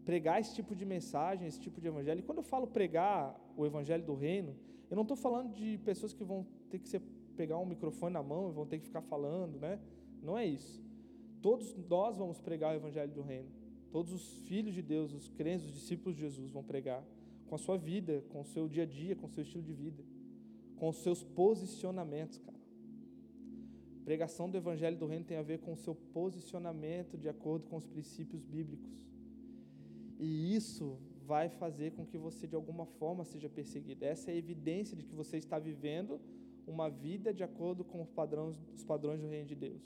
Pregar esse tipo de mensagem, esse tipo de evangelho. E quando eu falo pregar o evangelho do reino, eu não estou falando de pessoas que vão ter que ser, pegar um microfone na mão e vão ter que ficar falando, né? Não é isso. Todos nós vamos pregar o evangelho do reino. Todos os filhos de Deus, os crentes, os discípulos de Jesus vão pregar com a sua vida, com o seu dia a dia, com o seu estilo de vida, com os seus posicionamentos, cara. Pregação do Evangelho do Reino tem a ver com o seu posicionamento de acordo com os princípios bíblicos. E isso vai fazer com que você de alguma forma seja perseguido. Essa é a evidência de que você está vivendo uma vida de acordo com os padrões, os padrões do reino de Deus.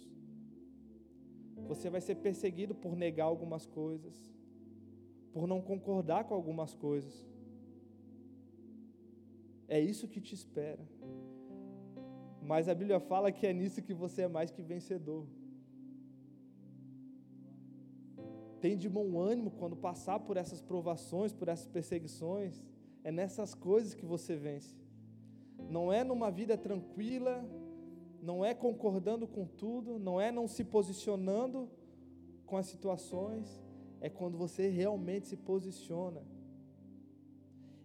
Você vai ser perseguido por negar algumas coisas, por não concordar com algumas coisas. É isso que te espera. Mas a Bíblia fala que é nisso que você é mais que vencedor. Tem de bom ânimo quando passar por essas provações, por essas perseguições. É nessas coisas que você vence. Não é numa vida tranquila, não é concordando com tudo, não é não se posicionando com as situações, é quando você realmente se posiciona.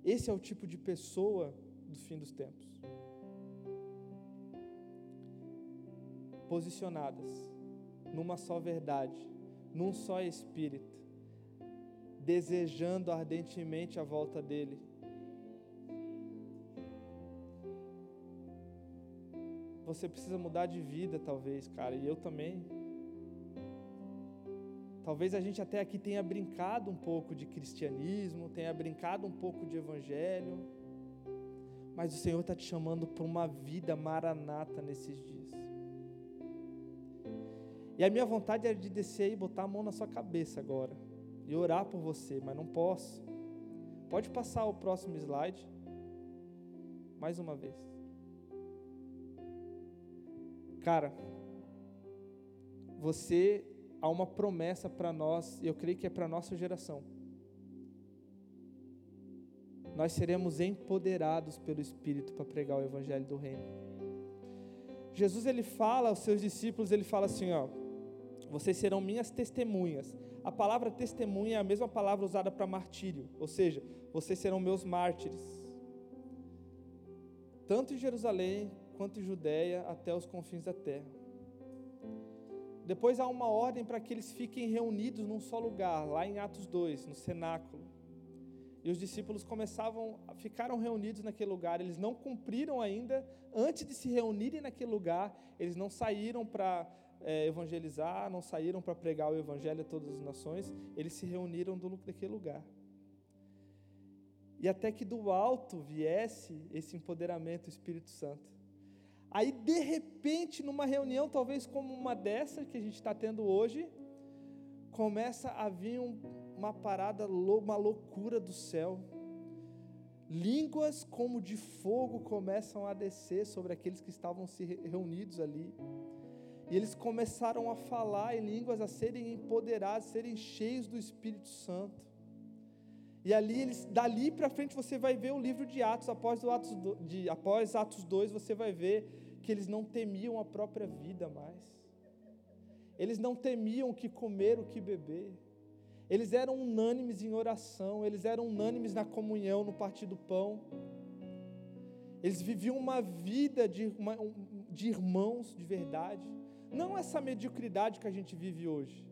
Esse é o tipo de pessoa do fim dos tempos. Posicionadas numa só verdade, num só espírito, desejando ardentemente a volta dele. Você precisa mudar de vida, talvez, cara, e eu também. Talvez a gente até aqui tenha brincado um pouco de cristianismo, tenha brincado um pouco de evangelho, mas o Senhor está te chamando para uma vida maranata nesses dias. E a minha vontade é de descer e botar a mão na sua cabeça agora e orar por você, mas não posso. Pode passar o próximo slide. Mais uma vez. Cara, você há uma promessa para nós, e eu creio que é para nossa geração. Nós seremos empoderados pelo Espírito para pregar o Evangelho do Reino. Jesus ele fala aos seus discípulos, ele fala assim, ó, vocês serão minhas testemunhas. A palavra testemunha é a mesma palavra usada para martírio, ou seja, vocês serão meus mártires. Tanto em Jerusalém quanto em Judéia até os confins da terra. Depois há uma ordem para que eles fiquem reunidos num só lugar, lá em Atos 2, no cenáculo. E os discípulos começavam, ficaram reunidos naquele lugar, eles não cumpriram ainda, antes de se reunirem naquele lugar, eles não saíram para é, evangelizar, não saíram para pregar o evangelho a todas as nações, eles se reuniram do, daquele lugar. E até que do alto viesse esse empoderamento do Espírito Santo. Aí, de repente, numa reunião, talvez como uma dessa que a gente está tendo hoje, começa a vir um, uma parada, uma loucura do céu. Línguas como de fogo começam a descer sobre aqueles que estavam se reunidos ali. E eles começaram a falar em línguas, a serem empoderados, serem cheios do Espírito Santo. E ali eles, dali para frente você vai ver o livro de Atos, após, Atos do, de, após Atos 2, você vai ver que eles não temiam a própria vida mais. Eles não temiam o que comer, o que beber. Eles eram unânimes em oração, eles eram unânimes na comunhão, no partir do pão. Eles viviam uma vida de, uma, de irmãos de verdade. Não essa mediocridade que a gente vive hoje,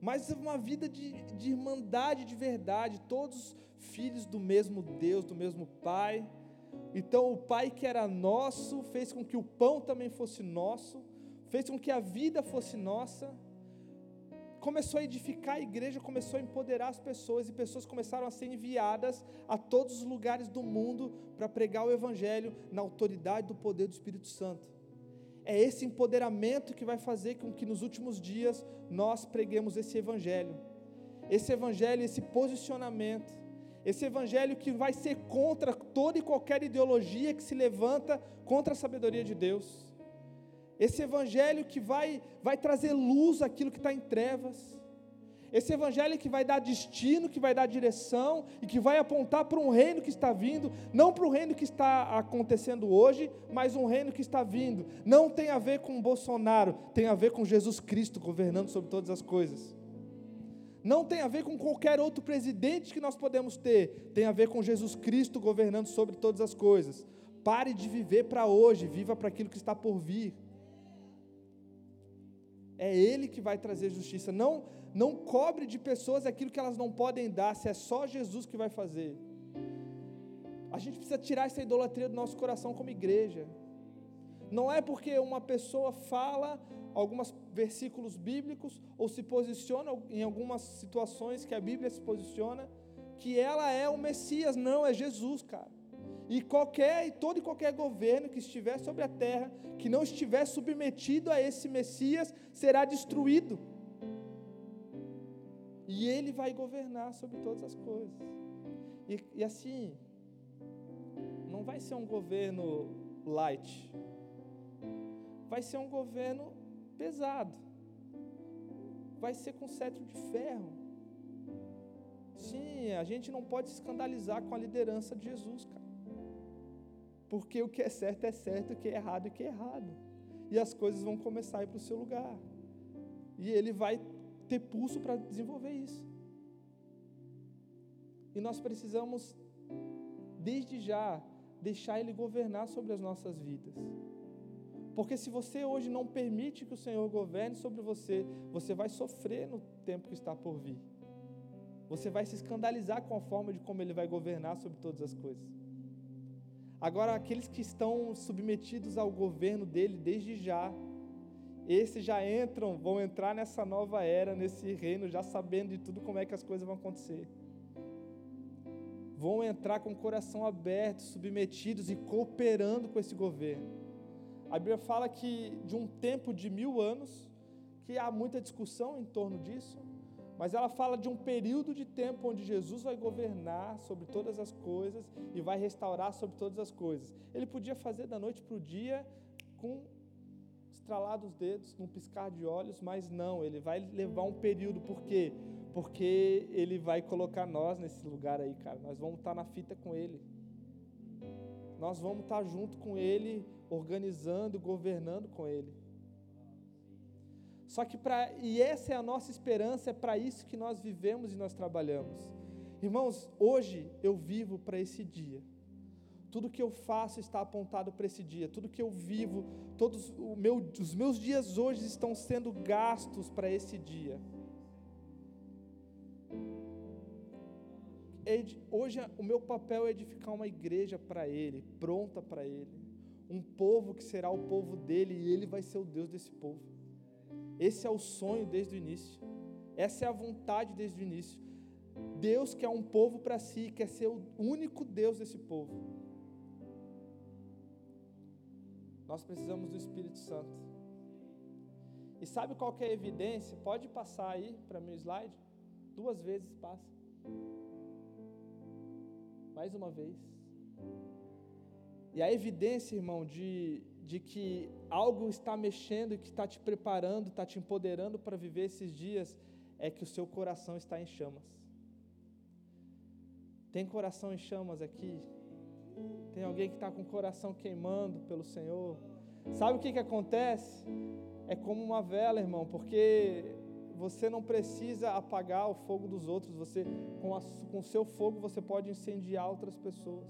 mas uma vida de, de irmandade de verdade, todos filhos do mesmo Deus, do mesmo Pai então o Pai que era nosso fez com que o pão também fosse nosso, fez com que a vida fosse nossa. Começou a edificar a igreja, começou a empoderar as pessoas e pessoas começaram a ser enviadas a todos os lugares do mundo para pregar o evangelho na autoridade do poder do Espírito Santo. É esse empoderamento que vai fazer com que nos últimos dias nós preguemos esse evangelho. Esse evangelho, esse posicionamento esse evangelho que vai ser contra toda e qualquer ideologia que se levanta contra a sabedoria de Deus. Esse evangelho que vai, vai trazer luz àquilo que está em trevas. Esse evangelho que vai dar destino, que vai dar direção e que vai apontar para um reino que está vindo, não para o reino que está acontecendo hoje, mas um reino que está vindo. Não tem a ver com Bolsonaro, tem a ver com Jesus Cristo governando sobre todas as coisas não tem a ver com qualquer outro presidente que nós podemos ter, tem a ver com Jesus Cristo governando sobre todas as coisas. Pare de viver para hoje, viva para aquilo que está por vir. É Ele que vai trazer justiça. Não, não cobre de pessoas aquilo que elas não podem dar, se é só Jesus que vai fazer. A gente precisa tirar essa idolatria do nosso coração como igreja. Não é porque uma pessoa fala alguns versículos bíblicos ou se posiciona em algumas situações que a Bíblia se posiciona, que ela é o Messias, não, é Jesus, cara. E qualquer, e todo e qualquer governo que estiver sobre a terra, que não estiver submetido a esse Messias, será destruído. E ele vai governar sobre todas as coisas. E, e assim, não vai ser um governo light, vai ser um governo pesado. Vai ser com cetro de ferro. Sim, a gente não pode se escandalizar com a liderança de Jesus, cara. Porque o que é certo é certo, o que é errado é que é errado. E as coisas vão começar a ir para o seu lugar. E ele vai ter pulso para desenvolver isso. E nós precisamos, desde já, deixar ele governar sobre as nossas vidas. Porque se você hoje não permite que o Senhor governe sobre você, você vai sofrer no tempo que está por vir. Você vai se escandalizar com a forma de como Ele vai governar sobre todas as coisas. Agora, aqueles que estão submetidos ao governo dele desde já, esses já entram, vão entrar nessa nova era, nesse reino, já sabendo de tudo como é que as coisas vão acontecer. Vão entrar com o coração aberto, submetidos e cooperando com esse governo. A Bíblia fala que de um tempo de mil anos, que há muita discussão em torno disso, Mas ela fala de um período de tempo onde Jesus vai governar sobre todas as coisas e vai restaurar sobre todas as coisas. Ele podia fazer da noite para o dia com estralar dos dedos, num piscar de olhos, mas não, ele vai levar um período, por quê? Porque ele vai colocar nós nesse lugar aí, cara. Nós vamos estar na fita com ele. Nós vamos estar junto com ele, organizando, governando com ele. Só que para e essa é a nossa esperança, é para isso que nós vivemos e nós trabalhamos. Irmãos, hoje eu vivo para esse dia. Tudo que eu faço está apontado para esse dia. Tudo que eu vivo, todos meu, os meus dias hoje estão sendo gastos para esse dia. Hoje o meu papel é edificar uma igreja para Ele, pronta para Ele. Um povo que será o povo dele e Ele vai ser o Deus desse povo. Esse é o sonho desde o início. Essa é a vontade desde o início. Deus quer um povo para si, quer ser o único Deus desse povo. Nós precisamos do Espírito Santo. E sabe qual é a evidência? Pode passar aí para meu slide? Duas vezes passa. Mais uma vez. E a evidência, irmão, de, de que algo está mexendo que está te preparando, está te empoderando para viver esses dias, é que o seu coração está em chamas. Tem coração em chamas aqui? Tem alguém que está com o coração queimando pelo Senhor? Sabe o que, que acontece? É como uma vela, irmão, porque você não precisa apagar o fogo dos outros, você com o seu fogo você pode incendiar outras pessoas.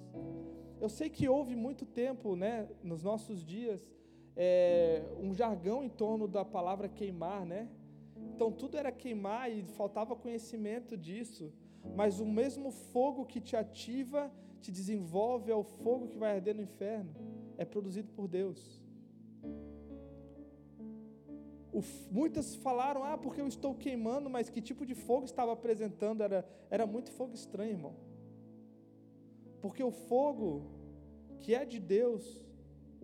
Eu sei que houve muito tempo, né, nos nossos dias, é, um jargão em torno da palavra queimar, né? Então tudo era queimar e faltava conhecimento disso. Mas o mesmo fogo que te ativa, te desenvolve, é o fogo que vai arder no inferno. É produzido por Deus. O, muitas falaram, ah, porque eu estou queimando, mas que tipo de fogo estava apresentando? Era, era muito fogo estranho, irmão. Porque o fogo que é de Deus,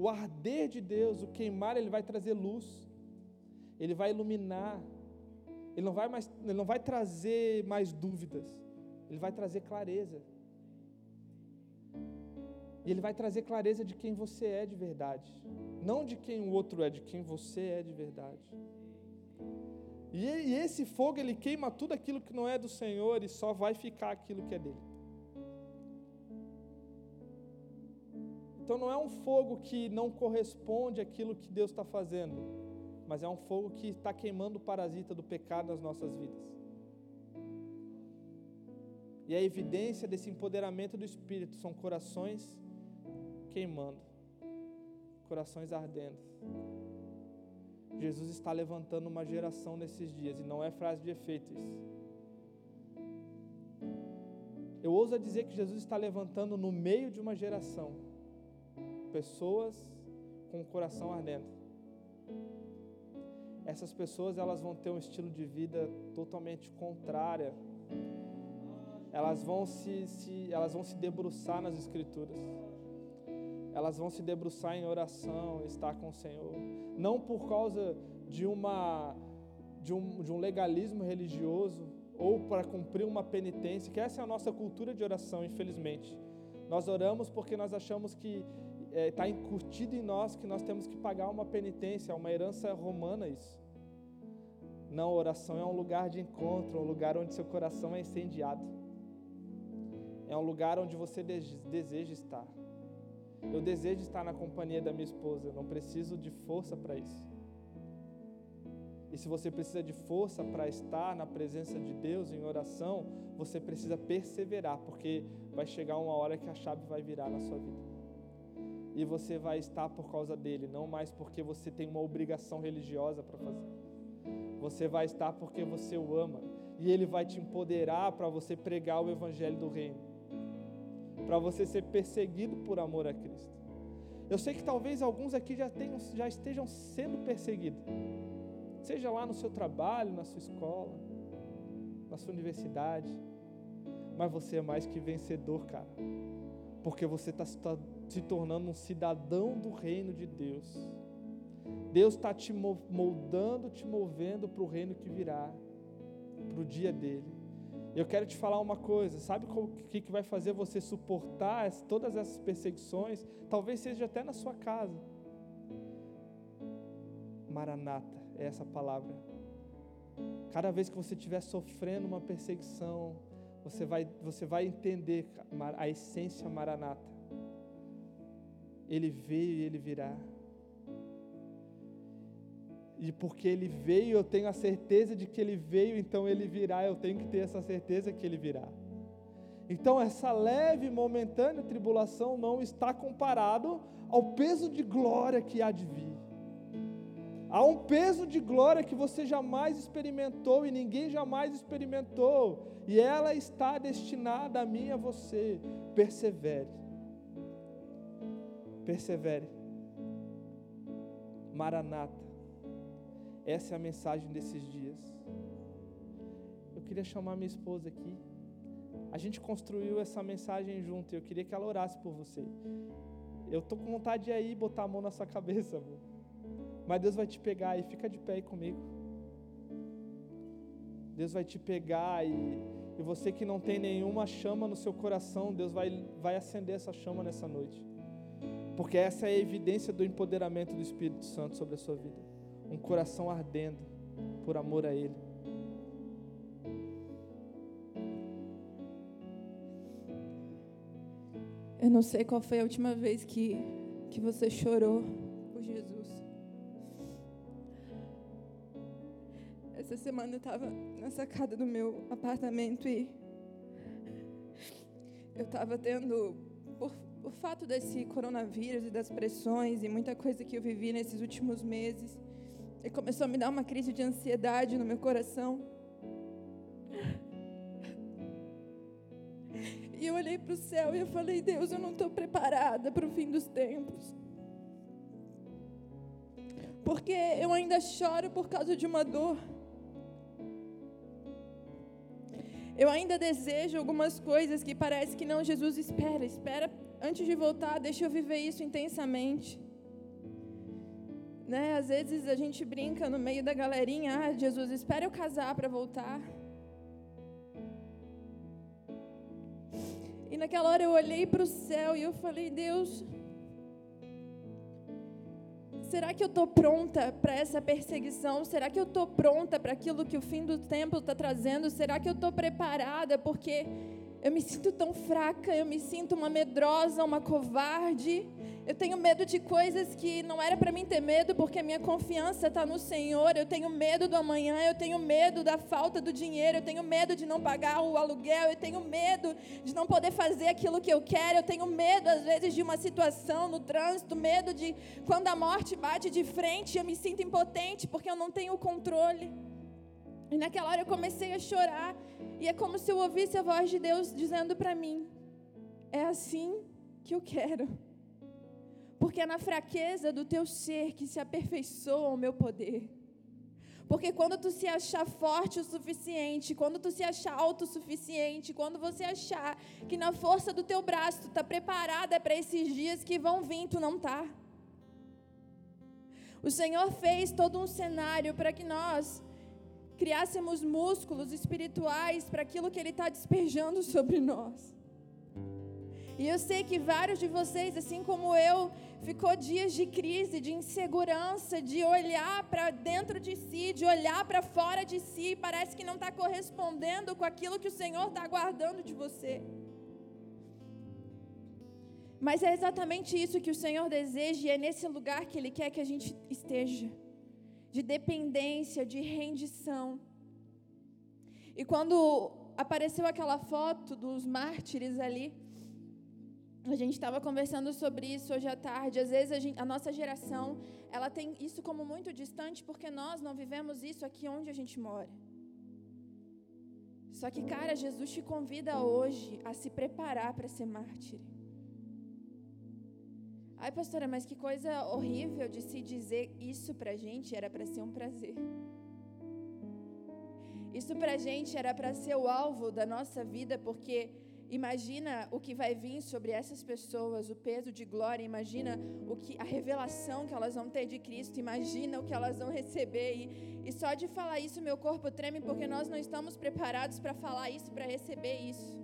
o arder de Deus, o queimar, ele vai trazer luz, ele vai iluminar, ele não vai, mais, ele não vai trazer mais dúvidas, ele vai trazer clareza. E ele vai trazer clareza de quem você é de verdade, não de quem o outro é, de quem você é de verdade. E, esse fogo ele queima tudo aquilo que não é do Senhor e só vai ficar aquilo que é dele. Então não é um fogo que não corresponde àquilo que Deus está fazendo, mas é um fogo que está queimando o parasita do pecado nas nossas vidas. E a evidência desse empoderamento do Espírito são corações queimando, corações ardendo. Jesus está levantando uma geração nesses dias, e não é frase de efeito isso. Eu ouso dizer que Jesus está levantando no meio de uma geração pessoas com o coração ardendo. Essas pessoas elas vão ter um estilo de vida totalmente contrário. Elas vão se, se, elas vão se debruçar nas escrituras. Elas vão se debruçar em oração, estar com o Senhor. Não por causa de uma de um, de um legalismo religioso ou para cumprir uma penitência, que essa é a nossa cultura de oração, infelizmente. Nós oramos porque nós achamos que está é, tá incutido em nós que nós temos que pagar uma penitência, uma herança romana isso. Não, oração é um lugar de encontro, um lugar onde seu coração é incendiado. É um lugar onde você deseja estar. Eu desejo estar na companhia da minha esposa, eu não preciso de força para isso. E se você precisa de força para estar na presença de Deus em oração, você precisa perseverar, porque vai chegar uma hora que a chave vai virar na sua vida e você vai estar por causa dele, não mais porque você tem uma obrigação religiosa para fazer. Você vai estar porque você o ama. E ele vai te empoderar para você pregar o evangelho do reino, para você ser perseguido por amor a Cristo. Eu sei que talvez alguns aqui já, tenham, já estejam sendo perseguidos, seja lá no seu trabalho, na sua escola, na sua universidade, mas você é mais que vencedor, cara, porque você está se tornando um cidadão do reino de Deus. Deus está te moldando, te movendo para o reino que virá. para o dia dele. Eu quero te falar uma coisa: sabe o que, que vai fazer você suportar todas essas perseguições? Talvez seja até na sua casa. Maranata é essa palavra. Cada vez que você estiver sofrendo uma perseguição, você vai, você vai entender a essência maranata. Ele veio e ele virá. E porque ele veio, eu tenho a certeza de que ele veio, então ele virá, eu tenho que ter essa certeza que ele virá. Então essa leve e momentânea tribulação não está comparado ao peso de glória que há de vir. Há um peso de glória que você jamais experimentou e ninguém jamais experimentou, e ela está destinada a mim e a você. Persevere. Persevere. Maranata. Essa é a mensagem desses dias. Eu queria chamar minha esposa aqui. A gente construiu essa mensagem junto e eu queria que ela orasse por você. Eu tô com vontade de ir botar a mão na sua cabeça, amor. Mas Deus vai te pegar e fica de pé aí comigo. Deus vai te pegar e, e você que não tem nenhuma chama no seu coração, Deus vai, vai acender essa chama nessa noite. Porque essa é a evidência do empoderamento do Espírito Santo sobre a sua vida um coração ardendo por amor a Ele. Eu não sei qual foi a última vez que, que você chorou por Jesus. Essa semana eu estava na sacada do meu apartamento e eu estava tendo, por, por fato desse coronavírus e das pressões e muita coisa que eu vivi nesses últimos meses, começou a me dar uma crise de ansiedade no meu coração. E eu olhei para o céu e eu falei: Deus, eu não estou preparada para o fim dos tempos. Porque eu ainda choro por causa de uma dor. Eu ainda desejo algumas coisas que parece que não, Jesus espera, espera antes de voltar, deixa eu viver isso intensamente. Né? Às vezes a gente brinca no meio da galerinha, ah, Jesus, espera eu casar para voltar. E naquela hora eu olhei para o céu e eu falei, Deus, será que eu estou pronta para essa perseguição? Será que eu estou pronta para aquilo que o fim do tempo está trazendo? Será que eu estou preparada? Porque eu me sinto tão fraca, eu me sinto uma medrosa, uma covarde. Eu tenho medo de coisas que não era para mim ter medo, porque a minha confiança está no Senhor. Eu tenho medo do amanhã, eu tenho medo da falta do dinheiro, eu tenho medo de não pagar o aluguel, eu tenho medo de não poder fazer aquilo que eu quero, eu tenho medo, às vezes, de uma situação no trânsito, medo de quando a morte bate de frente, eu me sinto impotente, porque eu não tenho o controle. E naquela hora eu comecei a chorar, e é como se eu ouvisse a voz de Deus dizendo para mim: É assim que eu quero porque é na fraqueza do teu ser que se aperfeiçoa o meu poder. Porque quando tu se achar forte o suficiente, quando tu se achar autossuficiente, quando você achar que na força do teu braço tu está preparada para esses dias que vão vir, tu não tá. O Senhor fez todo um cenário para que nós criássemos músculos espirituais para aquilo que Ele está despejando sobre nós. E eu sei que vários de vocês, assim como eu, ficou dias de crise, de insegurança, de olhar para dentro de si, de olhar para fora de si, parece que não está correspondendo com aquilo que o Senhor está aguardando de você. Mas é exatamente isso que o Senhor deseja e é nesse lugar que Ele quer que a gente esteja de dependência, de rendição. E quando apareceu aquela foto dos mártires ali, a gente estava conversando sobre isso hoje à tarde. Às vezes a, gente, a, nossa geração ela tem isso como muito distante porque nós não vivemos isso aqui onde a gente mora. Só que, cara, Jesus te convida hoje a se preparar para ser mártir. Ai, pastora, mas que coisa horrível de se dizer isso para a gente era para ser um prazer. Isso para a gente era para ser o alvo da nossa vida, porque Imagina o que vai vir sobre essas pessoas, o peso de glória, imagina o que a revelação que elas vão ter de Cristo, imagina o que elas vão receber e, e só de falar isso meu corpo treme porque nós não estamos preparados para falar isso, para receber isso.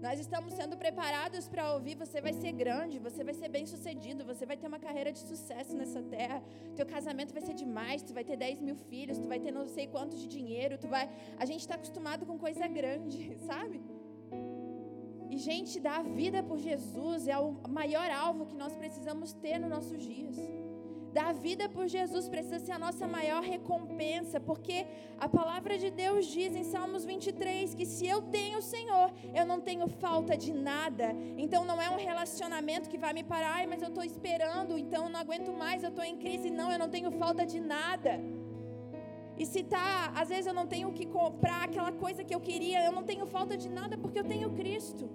Nós estamos sendo preparados para ouvir. Você vai ser grande, você vai ser bem sucedido, você vai ter uma carreira de sucesso nessa terra. Teu casamento vai ser demais, tu vai ter 10 mil filhos, tu vai ter não sei quantos de dinheiro, tu vai. A gente está acostumado com coisa grande, sabe? E, gente, dar a vida por Jesus é o maior alvo que nós precisamos ter nos nossos dias. Dar vida por Jesus precisa ser a nossa maior recompensa, porque a palavra de Deus diz em Salmos 23 que se eu tenho o Senhor, eu não tenho falta de nada. Então não é um relacionamento que vai me parar, Ai, mas eu estou esperando, então eu não aguento mais, eu estou em crise. Não, eu não tenho falta de nada. E se tá, às vezes eu não tenho que comprar aquela coisa que eu queria, eu não tenho falta de nada porque eu tenho Cristo.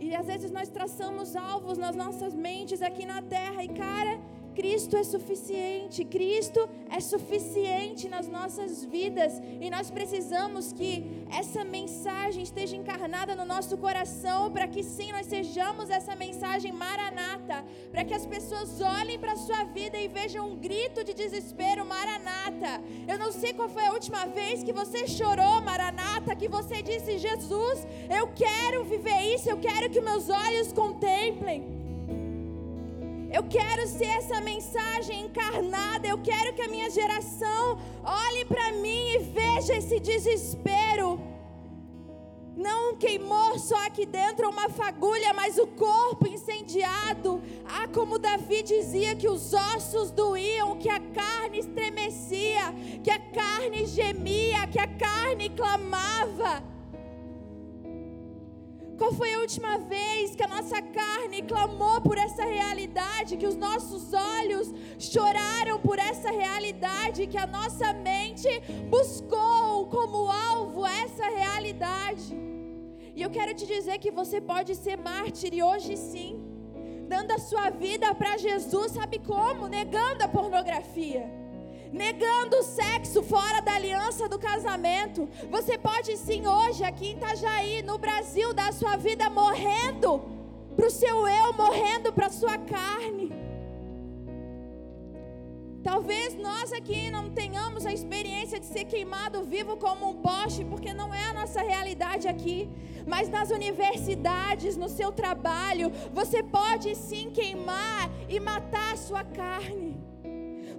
E às vezes nós traçamos alvos nas nossas mentes aqui na terra. E cara, Cristo é suficiente, Cristo é suficiente nas nossas vidas e nós precisamos que essa mensagem esteja encarnada no nosso coração para que sim nós sejamos essa mensagem maranata, para que as pessoas olhem para a sua vida e vejam um grito de desespero maranata. Eu não sei qual foi a última vez que você chorou maranata, que você disse Jesus, eu quero viver isso, eu quero que meus olhos contemplem. Eu quero ser essa mensagem encarnada. Eu quero que a minha geração olhe para mim e veja esse desespero. Não queimou só aqui dentro uma fagulha, mas o corpo incendiado. Ah, como Davi dizia que os ossos doíam, que a carne estremecia, que a carne gemia, que a carne clamava. Qual foi a última vez que a nossa carne clamou por essa realidade, que os nossos olhos choraram por essa realidade, que a nossa mente buscou como alvo essa realidade? E eu quero te dizer que você pode ser mártir e hoje sim, dando a sua vida para Jesus, sabe como? Negando a pornografia negando o sexo fora da aliança do casamento. Você pode sim hoje aqui em Itajaí, no Brasil, dar a sua vida morrendo para o seu eu, morrendo para a sua carne. Talvez nós aqui não tenhamos a experiência de ser queimado vivo como um poste, porque não é a nossa realidade aqui. Mas nas universidades, no seu trabalho, você pode sim queimar e matar a sua carne.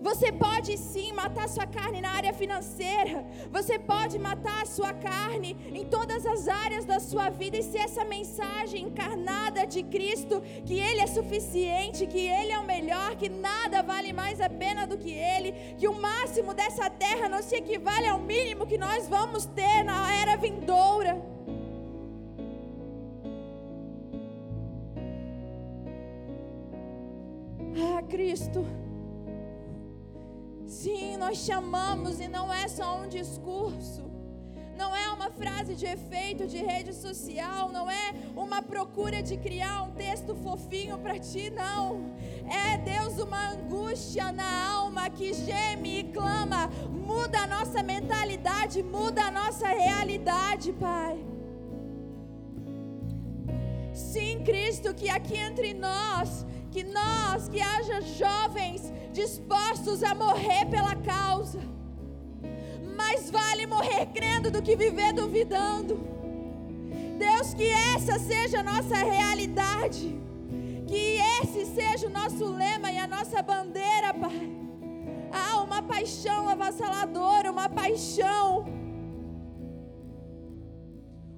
Você pode sim matar sua carne na área financeira. Você pode matar a sua carne em todas as áreas da sua vida e ser essa mensagem encarnada de Cristo, que Ele é suficiente, que Ele é o melhor, que nada vale mais a pena do que Ele, que o máximo dessa terra não se equivale ao mínimo que nós vamos ter na era vindoura. Ah, Cristo. Sim, nós chamamos e não é só um discurso. Não é uma frase de efeito de rede social, não é uma procura de criar um texto fofinho para ti, não. É Deus uma angústia na alma que geme e clama. Muda a nossa mentalidade, muda a nossa realidade, Pai. Sim, Cristo, que aqui entre nós, que nós, que haja jovens dispostos a morrer pela causa. Mais vale morrer crendo do que viver duvidando. Deus, que essa seja a nossa realidade. Que esse seja o nosso lema e a nossa bandeira, Pai. Ah, uma paixão avassaladora, uma paixão.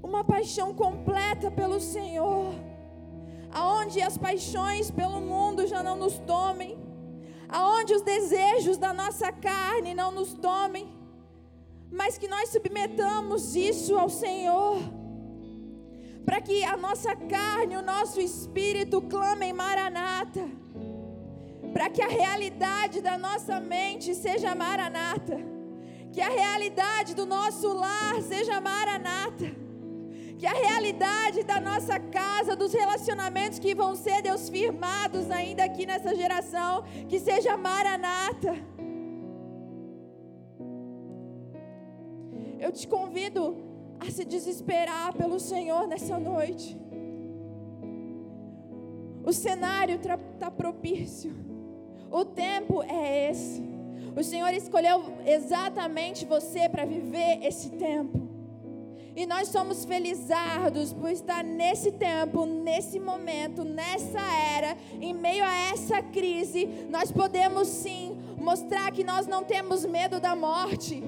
Uma paixão completa pelo Senhor. Aonde as paixões pelo mundo já não nos tomem. Aonde os desejos da nossa carne não nos tomem, mas que nós submetamos isso ao Senhor, para que a nossa carne, o nosso espírito clamem Maranata, para que a realidade da nossa mente seja Maranata, que a realidade do nosso lar seja Maranata que a realidade da nossa casa, dos relacionamentos que vão ser, Deus, firmados ainda aqui nessa geração, que seja maranata. Eu te convido a se desesperar pelo Senhor nessa noite. O cenário está propício. O tempo é esse. O Senhor escolheu exatamente você para viver esse tempo. E nós somos felizardos por estar nesse tempo, nesse momento, nessa era, em meio a essa crise. Nós podemos sim mostrar que nós não temos medo da morte.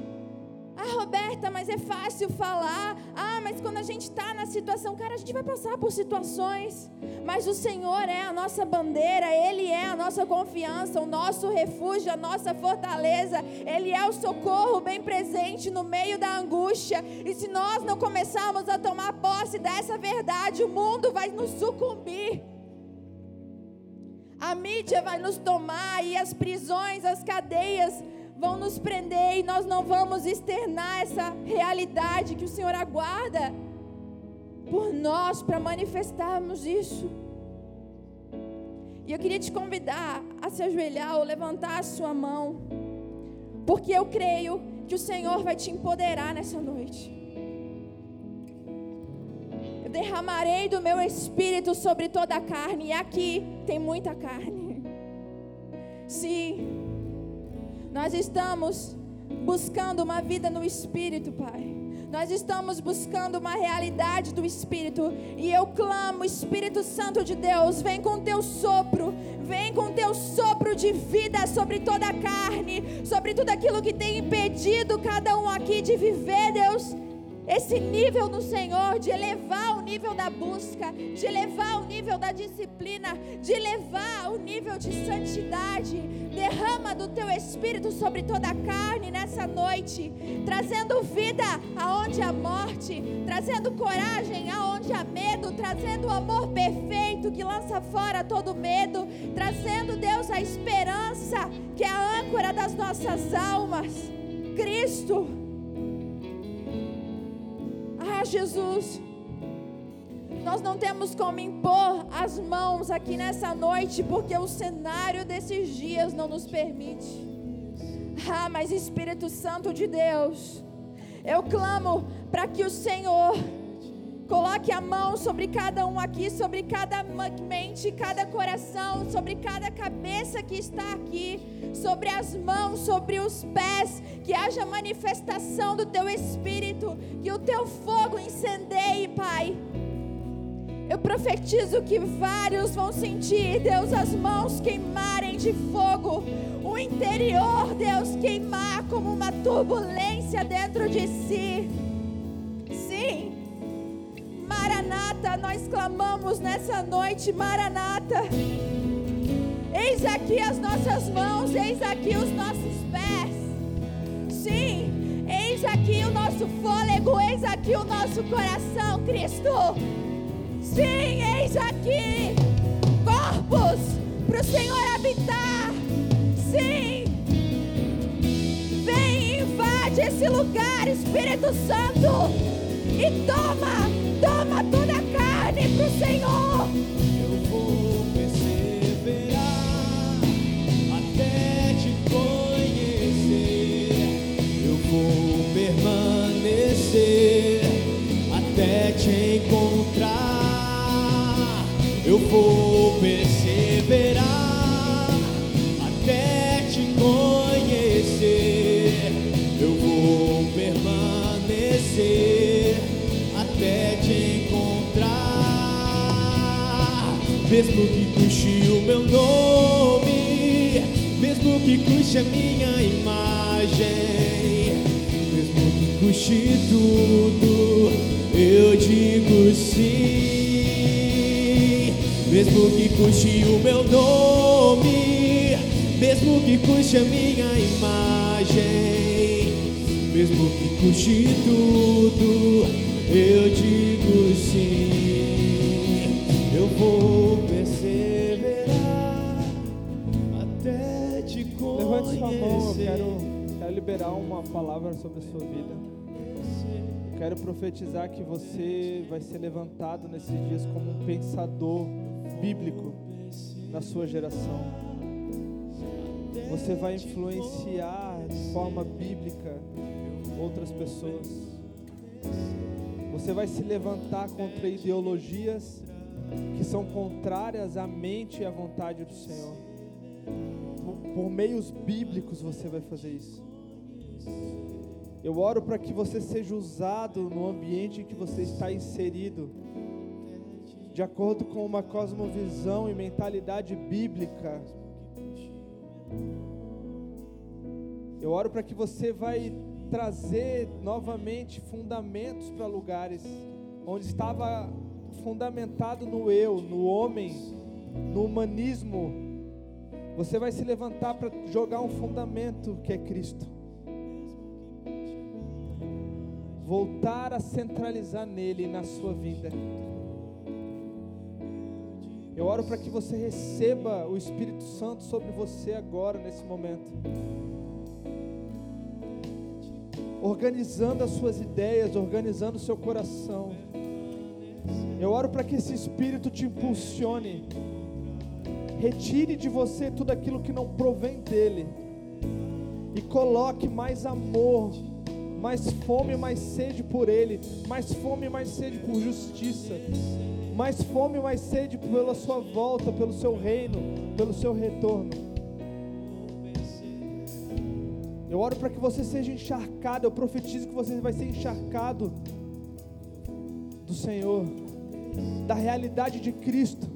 Ah, Roberta, mas é fácil falar. Ah, mas quando a gente está na situação, cara, a gente vai passar por situações. Mas o Senhor é a nossa bandeira, Ele é a nossa confiança, o nosso refúgio, a nossa fortaleza. Ele é o socorro bem presente no meio da angústia. E se nós não começarmos a tomar posse dessa verdade, o mundo vai nos sucumbir. A mídia vai nos tomar e as prisões, as cadeias vão nos prender e nós não vamos externar essa realidade que o Senhor aguarda por nós para manifestarmos isso. E eu queria te convidar a se ajoelhar ou levantar a sua mão, porque eu creio que o Senhor vai te empoderar nessa noite. Eu derramarei do meu espírito sobre toda a carne, e aqui tem muita carne. Sim. Nós estamos buscando uma vida no Espírito, Pai. Nós estamos buscando uma realidade do Espírito. E eu clamo, Espírito Santo de Deus, vem com teu sopro, vem com teu sopro de vida sobre toda a carne, sobre tudo aquilo que tem impedido cada um aqui de viver, Deus esse nível no Senhor, de elevar o nível da busca, de elevar o nível da disciplina, de elevar o nível de santidade. Derrama do teu espírito sobre toda a carne nessa noite, trazendo vida aonde há morte, trazendo coragem aonde há medo, trazendo o amor perfeito que lança fora todo medo, trazendo, Deus, a esperança que é a âncora das nossas almas. Cristo Jesus. Nós não temos como impor as mãos aqui nessa noite, porque o cenário desses dias não nos permite. Ah, mas Espírito Santo de Deus, eu clamo para que o Senhor Coloque a mão sobre cada um aqui, sobre cada mente, cada coração, sobre cada cabeça que está aqui, sobre as mãos, sobre os pés, que haja manifestação do teu espírito, que o teu fogo incendeie, Pai. Eu profetizo que vários vão sentir, Deus, as mãos queimarem de fogo, o interior, Deus, queimar como uma turbulência dentro de si. Sim. Maranata, nós clamamos nessa noite, Maranata. Eis aqui as nossas mãos, eis aqui os nossos pés. Sim, eis aqui o nosso fôlego, eis aqui o nosso coração, Cristo. Sim, eis aqui corpos para o Senhor habitar. Sim, vem, invade esse lugar, Espírito Santo, e toma Toma toda a carne para o Senhor. Eu vou perseverar até te conhecer. Eu vou permanecer até te encontrar. Eu vou perseverar Mesmo que custe o meu nome, mesmo que custe a minha imagem, mesmo que custe tudo, eu digo sim. Mesmo que custe o meu nome, mesmo que custe a minha imagem, mesmo que custe tudo eu digo sim, vou perseverar até te conhecer. Levante sua mão, eu quero, quero liberar uma palavra sobre a sua vida. Eu quero profetizar que você vai ser levantado nesses dias como um pensador bíblico na sua geração. Você vai influenciar de forma bíblica outras pessoas. Você vai se levantar contra ideologias que são contrárias à mente e à vontade do Senhor. Por, por meios bíblicos você vai fazer isso. Eu oro para que você seja usado no ambiente em que você está inserido, de acordo com uma cosmovisão e mentalidade bíblica. Eu oro para que você vai trazer novamente fundamentos para lugares onde estava fundamentado no eu, no homem, no humanismo. Você vai se levantar para jogar um fundamento que é Cristo. voltar a centralizar nele na sua vida. Eu oro para que você receba o Espírito Santo sobre você agora, nesse momento. Organizando as suas ideias, organizando o seu coração. Eu oro para que esse Espírito te impulsione. Retire de você tudo aquilo que não provém dele. E coloque mais amor mais fome, mais sede por Ele, mais fome, mais sede por justiça, mais fome, mais sede pela Sua volta, pelo Seu reino, pelo Seu retorno. Eu oro para que você seja encharcado, eu profetizo que você vai ser encharcado do Senhor, da realidade de Cristo,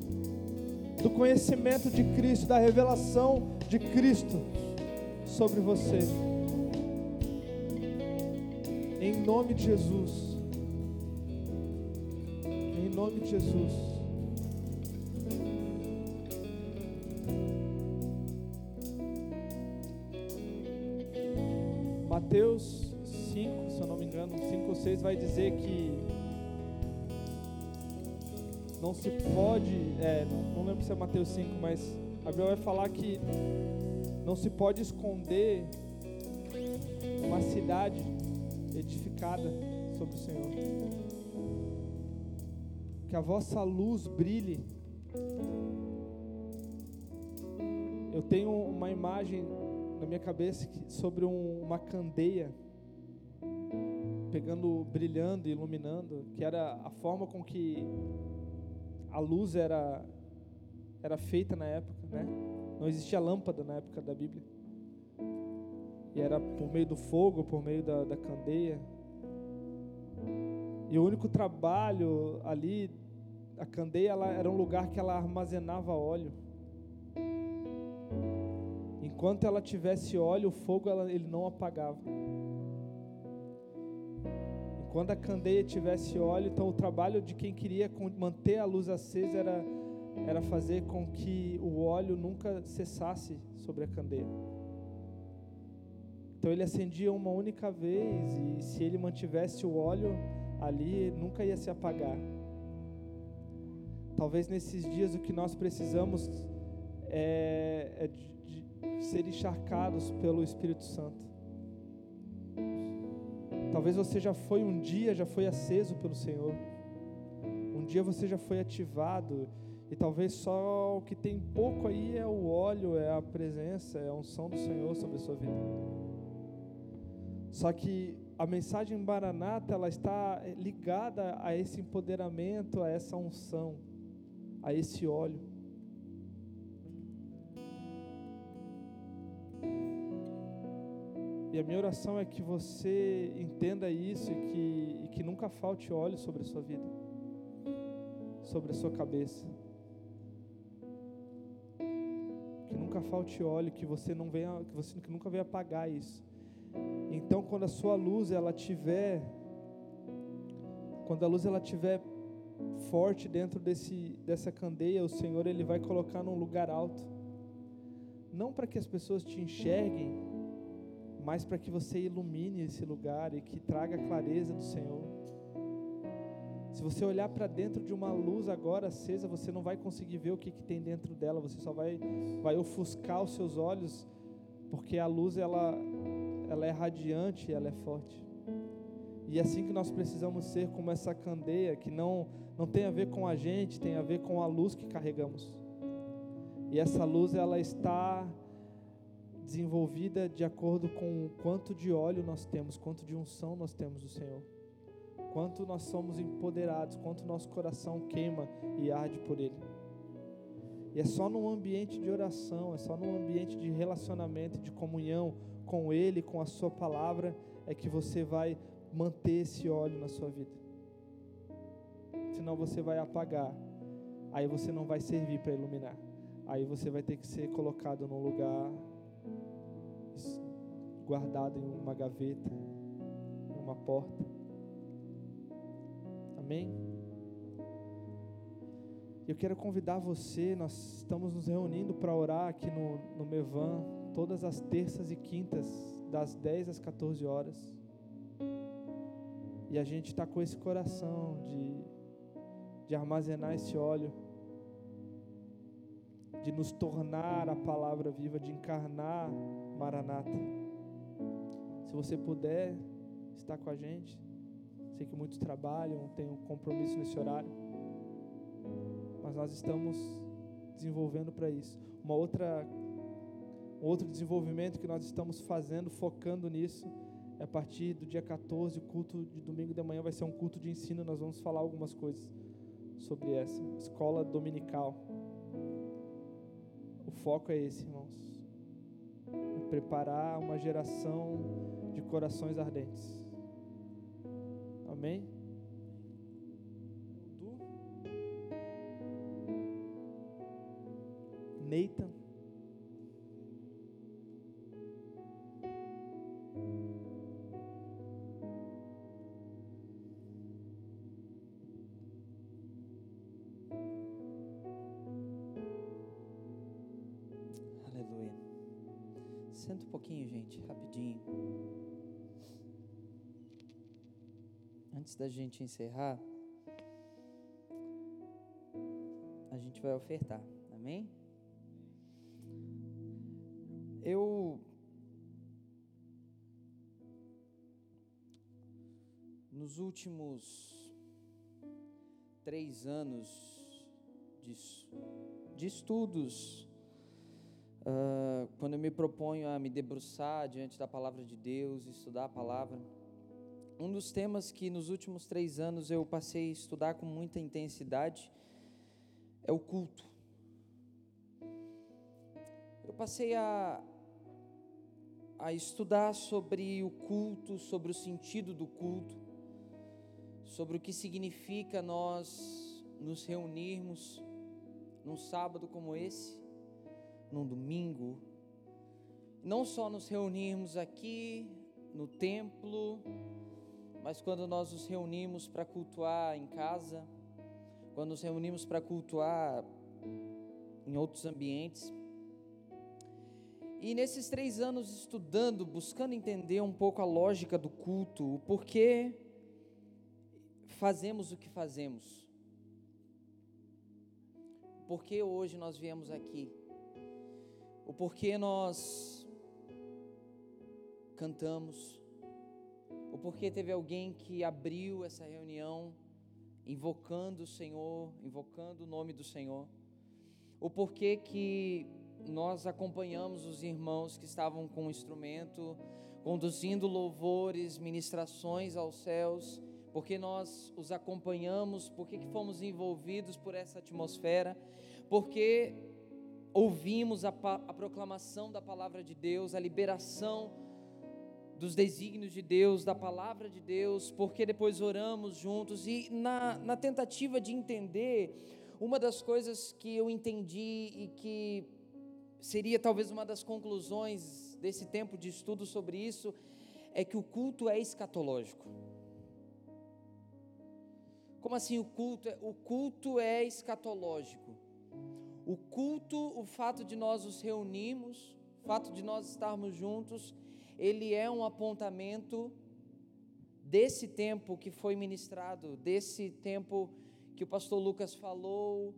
do conhecimento de Cristo, da revelação de Cristo sobre você. Em nome de Jesus. Em nome de Jesus. Mateus 5, se eu não me engano, 5 ou 6 vai dizer que não se pode, é, não lembro se é Mateus 5, mas a Bíblia vai falar que não se pode esconder uma cidade edificada sobre o Senhor. Que a vossa luz brilhe. Eu tenho uma imagem na minha cabeça sobre um, uma candeia pegando, brilhando, iluminando, que era a forma com que a luz era era feita na época, né? Não existia lâmpada na época da Bíblia. E era por meio do fogo, por meio da, da candeia. E o único trabalho ali, a candeia ela, era um lugar que ela armazenava óleo. Enquanto ela tivesse óleo, o fogo ela, ele não apagava. Enquanto a candeia tivesse óleo, então o trabalho de quem queria manter a luz acesa era, era fazer com que o óleo nunca cessasse sobre a candeia. Então ele acendia uma única vez e se ele mantivesse o óleo ali, nunca ia se apagar. Talvez nesses dias o que nós precisamos é, é de, de ser encharcados pelo Espírito Santo. Talvez você já foi um dia, já foi aceso pelo Senhor. Um dia você já foi ativado e talvez só o que tem pouco aí é o óleo, é a presença, é a unção do Senhor sobre a sua vida. Só que a mensagem Maranata ela está ligada a esse empoderamento, a essa unção, a esse óleo. E a minha oração é que você entenda isso e que, e que nunca falte óleo sobre a sua vida, sobre a sua cabeça. Que nunca falte óleo, que você não venha, que você que nunca venha apagar isso. Então, quando a sua luz ela tiver quando a luz ela tiver forte dentro desse dessa candeia, o Senhor ele vai colocar num lugar alto. Não para que as pessoas te enxerguem, mas para que você ilumine esse lugar e que traga a clareza do Senhor. Se você olhar para dentro de uma luz agora acesa, você não vai conseguir ver o que, que tem dentro dela, você só vai, vai ofuscar os seus olhos, porque a luz ela, ela é radiante, ela é forte. E é assim que nós precisamos ser como essa candeia que não não tem a ver com a gente, tem a ver com a luz que carregamos. E essa luz ela está desenvolvida de acordo com o quanto de óleo nós temos, quanto de unção nós temos do Senhor. quanto nós somos empoderados, quanto nosso coração queima e arde por Ele. E é só num ambiente de oração, é só num ambiente de relacionamento, de comunhão com Ele, com a Sua palavra, é que você vai manter esse óleo na sua vida. Senão você vai apagar. Aí você não vai servir para iluminar. Aí você vai ter que ser colocado num lugar guardado em uma gaveta, em uma porta. Amém? Eu quero convidar você, nós estamos nos reunindo para orar aqui no, no Mevan, todas as terças e quintas, das 10 às 14 horas. E a gente está com esse coração de, de armazenar esse óleo, de nos tornar a palavra viva, de encarnar Maranata. Se você puder estar com a gente, sei que muitos trabalham, têm um compromisso nesse horário, mas nós estamos desenvolvendo para isso. Uma outra, um outro desenvolvimento que nós estamos fazendo, focando nisso, é a partir do dia 14, o culto de domingo de manhã vai ser um culto de ensino. Nós vamos falar algumas coisas sobre essa escola dominical. O foco é esse, irmãos. Preparar uma geração de corações ardentes. Amém? Nathan. Antes da gente encerrar, a gente vai ofertar, amém? Eu. Nos últimos três anos de, de estudos Uh, quando eu me proponho a me debruçar diante da palavra de Deus, estudar a palavra, um dos temas que nos últimos três anos eu passei a estudar com muita intensidade é o culto. Eu passei a, a estudar sobre o culto, sobre o sentido do culto, sobre o que significa nós nos reunirmos num sábado como esse num domingo, não só nos reunirmos aqui no templo, mas quando nós nos reunimos para cultuar em casa, quando nos reunimos para cultuar em outros ambientes. E nesses três anos estudando, buscando entender um pouco a lógica do culto, o porquê fazemos o que fazemos. Porque hoje nós viemos aqui o porquê nós cantamos, o porquê teve alguém que abriu essa reunião invocando o Senhor, invocando o nome do Senhor, o porquê que nós acompanhamos os irmãos que estavam com o instrumento, conduzindo louvores, ministrações aos céus, porque nós os acompanhamos, porque que fomos envolvidos por essa atmosfera, porque ouvimos a, a proclamação da palavra de Deus, a liberação dos desígnios de Deus, da palavra de Deus, porque depois oramos juntos e na, na tentativa de entender, uma das coisas que eu entendi e que seria talvez uma das conclusões desse tempo de estudo sobre isso, é que o culto é escatológico. Como assim o culto? É, o culto é escatológico. O culto, o fato de nós nos reunirmos, o fato de nós estarmos juntos, ele é um apontamento desse tempo que foi ministrado, desse tempo que o pastor Lucas falou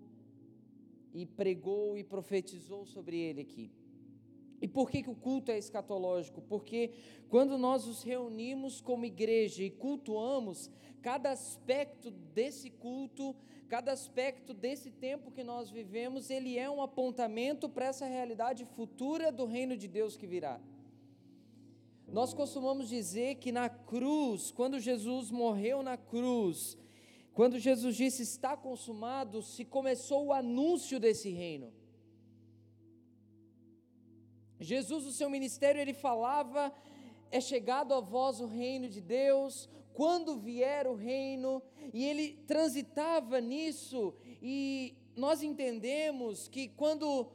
e pregou e profetizou sobre ele aqui. E por que, que o culto é escatológico? Porque quando nós nos reunimos como igreja e cultuamos, cada aspecto desse culto Cada aspecto desse tempo que nós vivemos, ele é um apontamento para essa realidade futura do reino de Deus que virá. Nós costumamos dizer que na cruz, quando Jesus morreu na cruz, quando Jesus disse está consumado, se começou o anúncio desse reino. Jesus, o seu ministério, ele falava: é chegado a vós o reino de Deus, quando vier o reino, e ele transitava nisso, e nós entendemos que quando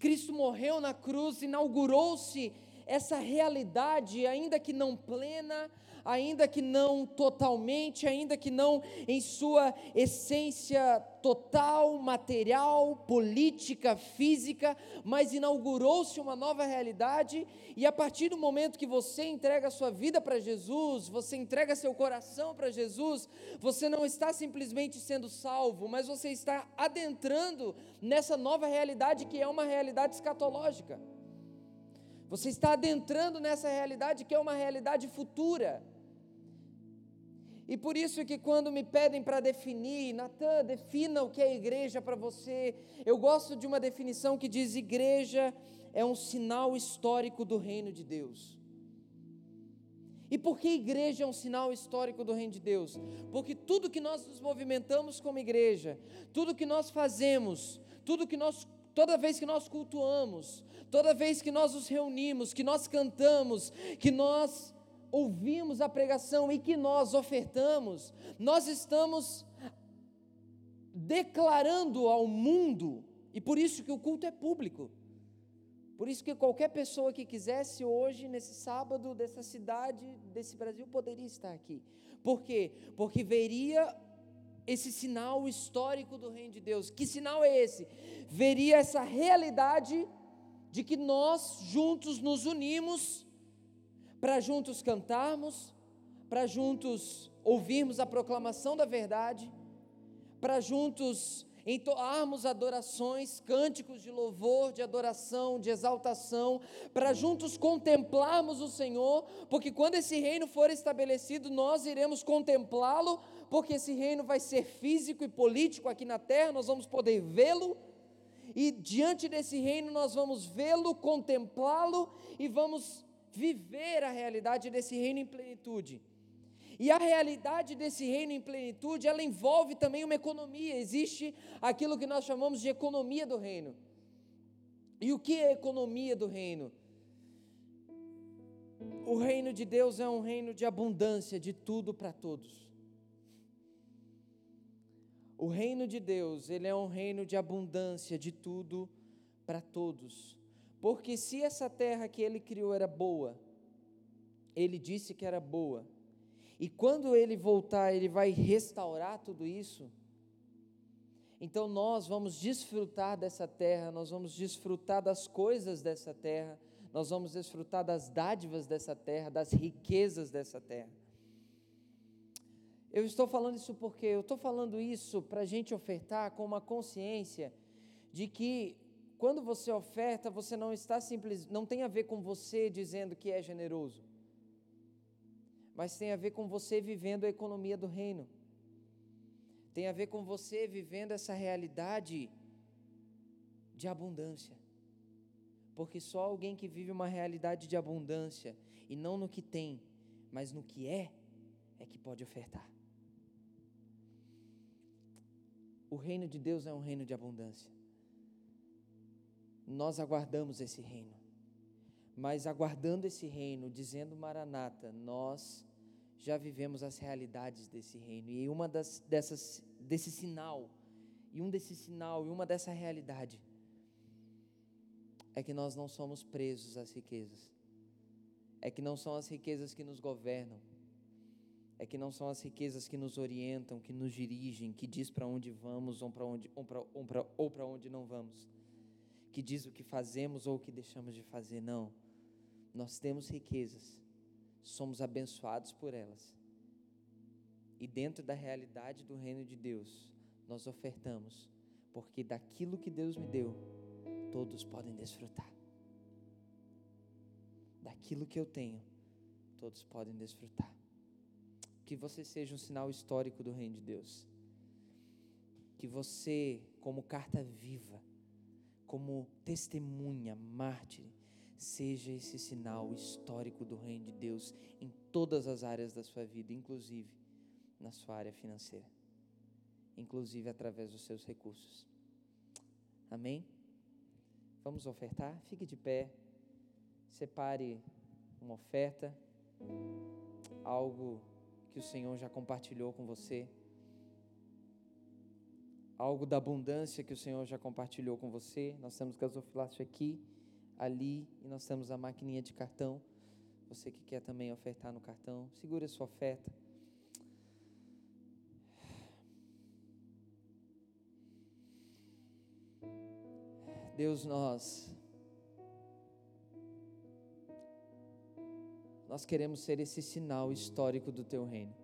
Cristo morreu na cruz, inaugurou-se essa realidade, ainda que não plena, ainda que não totalmente, ainda que não em sua essência total, material, política, física, mas inaugurou-se uma nova realidade, e a partir do momento que você entrega a sua vida para Jesus, você entrega seu coração para Jesus, você não está simplesmente sendo salvo, mas você está adentrando nessa nova realidade que é uma realidade escatológica. Você está adentrando nessa realidade que é uma realidade futura. E por isso que quando me pedem para definir, Natan, defina o que é igreja para você. Eu gosto de uma definição que diz: igreja é um sinal histórico do reino de Deus. E por que igreja é um sinal histórico do reino de Deus? Porque tudo que nós nos movimentamos como igreja, tudo que nós fazemos, tudo que nós toda vez que nós cultuamos, toda vez que nós nos reunimos, que nós cantamos, que nós ouvimos a pregação e que nós ofertamos, nós estamos declarando ao mundo, e por isso que o culto é público. Por isso que qualquer pessoa que quisesse hoje, nesse sábado, dessa cidade, desse Brasil, poderia estar aqui. Por quê? Porque veria esse sinal histórico do reino de Deus. Que sinal é esse? Veria essa realidade de que nós juntos nos unimos para juntos cantarmos, para juntos ouvirmos a proclamação da verdade, para juntos entoarmos adorações, cânticos de louvor, de adoração, de exaltação, para juntos contemplarmos o Senhor, porque quando esse reino for estabelecido, nós iremos contemplá-lo, porque esse reino vai ser físico e político aqui na terra, nós vamos poder vê-lo e diante desse reino nós vamos vê-lo, contemplá-lo e vamos viver a realidade desse reino em plenitude. E a realidade desse reino em plenitude, ela envolve também uma economia. Existe aquilo que nós chamamos de economia do reino. E o que é economia do reino? O reino de Deus é um reino de abundância, de tudo para todos. O reino de Deus, ele é um reino de abundância, de tudo para todos. Porque se essa terra que ele criou era boa, ele disse que era boa, e quando ele voltar, ele vai restaurar tudo isso. Então nós vamos desfrutar dessa terra, nós vamos desfrutar das coisas dessa terra, nós vamos desfrutar das dádivas dessa terra, das riquezas dessa terra. Eu estou falando isso porque eu estou falando isso para a gente ofertar com uma consciência de que quando você oferta, você não está simples, não tem a ver com você dizendo que é generoso, mas tem a ver com você vivendo a economia do reino, tem a ver com você vivendo essa realidade de abundância, porque só alguém que vive uma realidade de abundância e não no que tem, mas no que é, é que pode ofertar. O reino de Deus é um reino de abundância. Nós aguardamos esse reino. Mas aguardando esse reino, dizendo Maranata, nós já vivemos as realidades desse reino. E uma das, dessas, desse sinal, e um desse sinal, e uma dessa realidade, é que nós não somos presos às riquezas. É que não são as riquezas que nos governam é que não são as riquezas que nos orientam, que nos dirigem, que diz para onde vamos ou para onde, ou para onde não vamos, que diz o que fazemos ou o que deixamos de fazer. Não. Nós temos riquezas, somos abençoados por elas. E dentro da realidade do reino de Deus, nós ofertamos, porque daquilo que Deus me deu, todos podem desfrutar. Daquilo que eu tenho, todos podem desfrutar que você seja um sinal histórico do reino de Deus. Que você, como carta viva, como testemunha, mártir, seja esse sinal histórico do reino de Deus em todas as áreas da sua vida, inclusive na sua área financeira, inclusive através dos seus recursos. Amém? Vamos ofertar? Fique de pé, separe uma oferta, algo que o Senhor já compartilhou com você, algo da abundância que o Senhor já compartilhou com você. Nós temos gasofilácio aqui ali e nós temos a maquininha de cartão. Você que quer também ofertar no cartão, segura sua oferta. Deus, nós nós queremos ser esse sinal histórico do teu reino.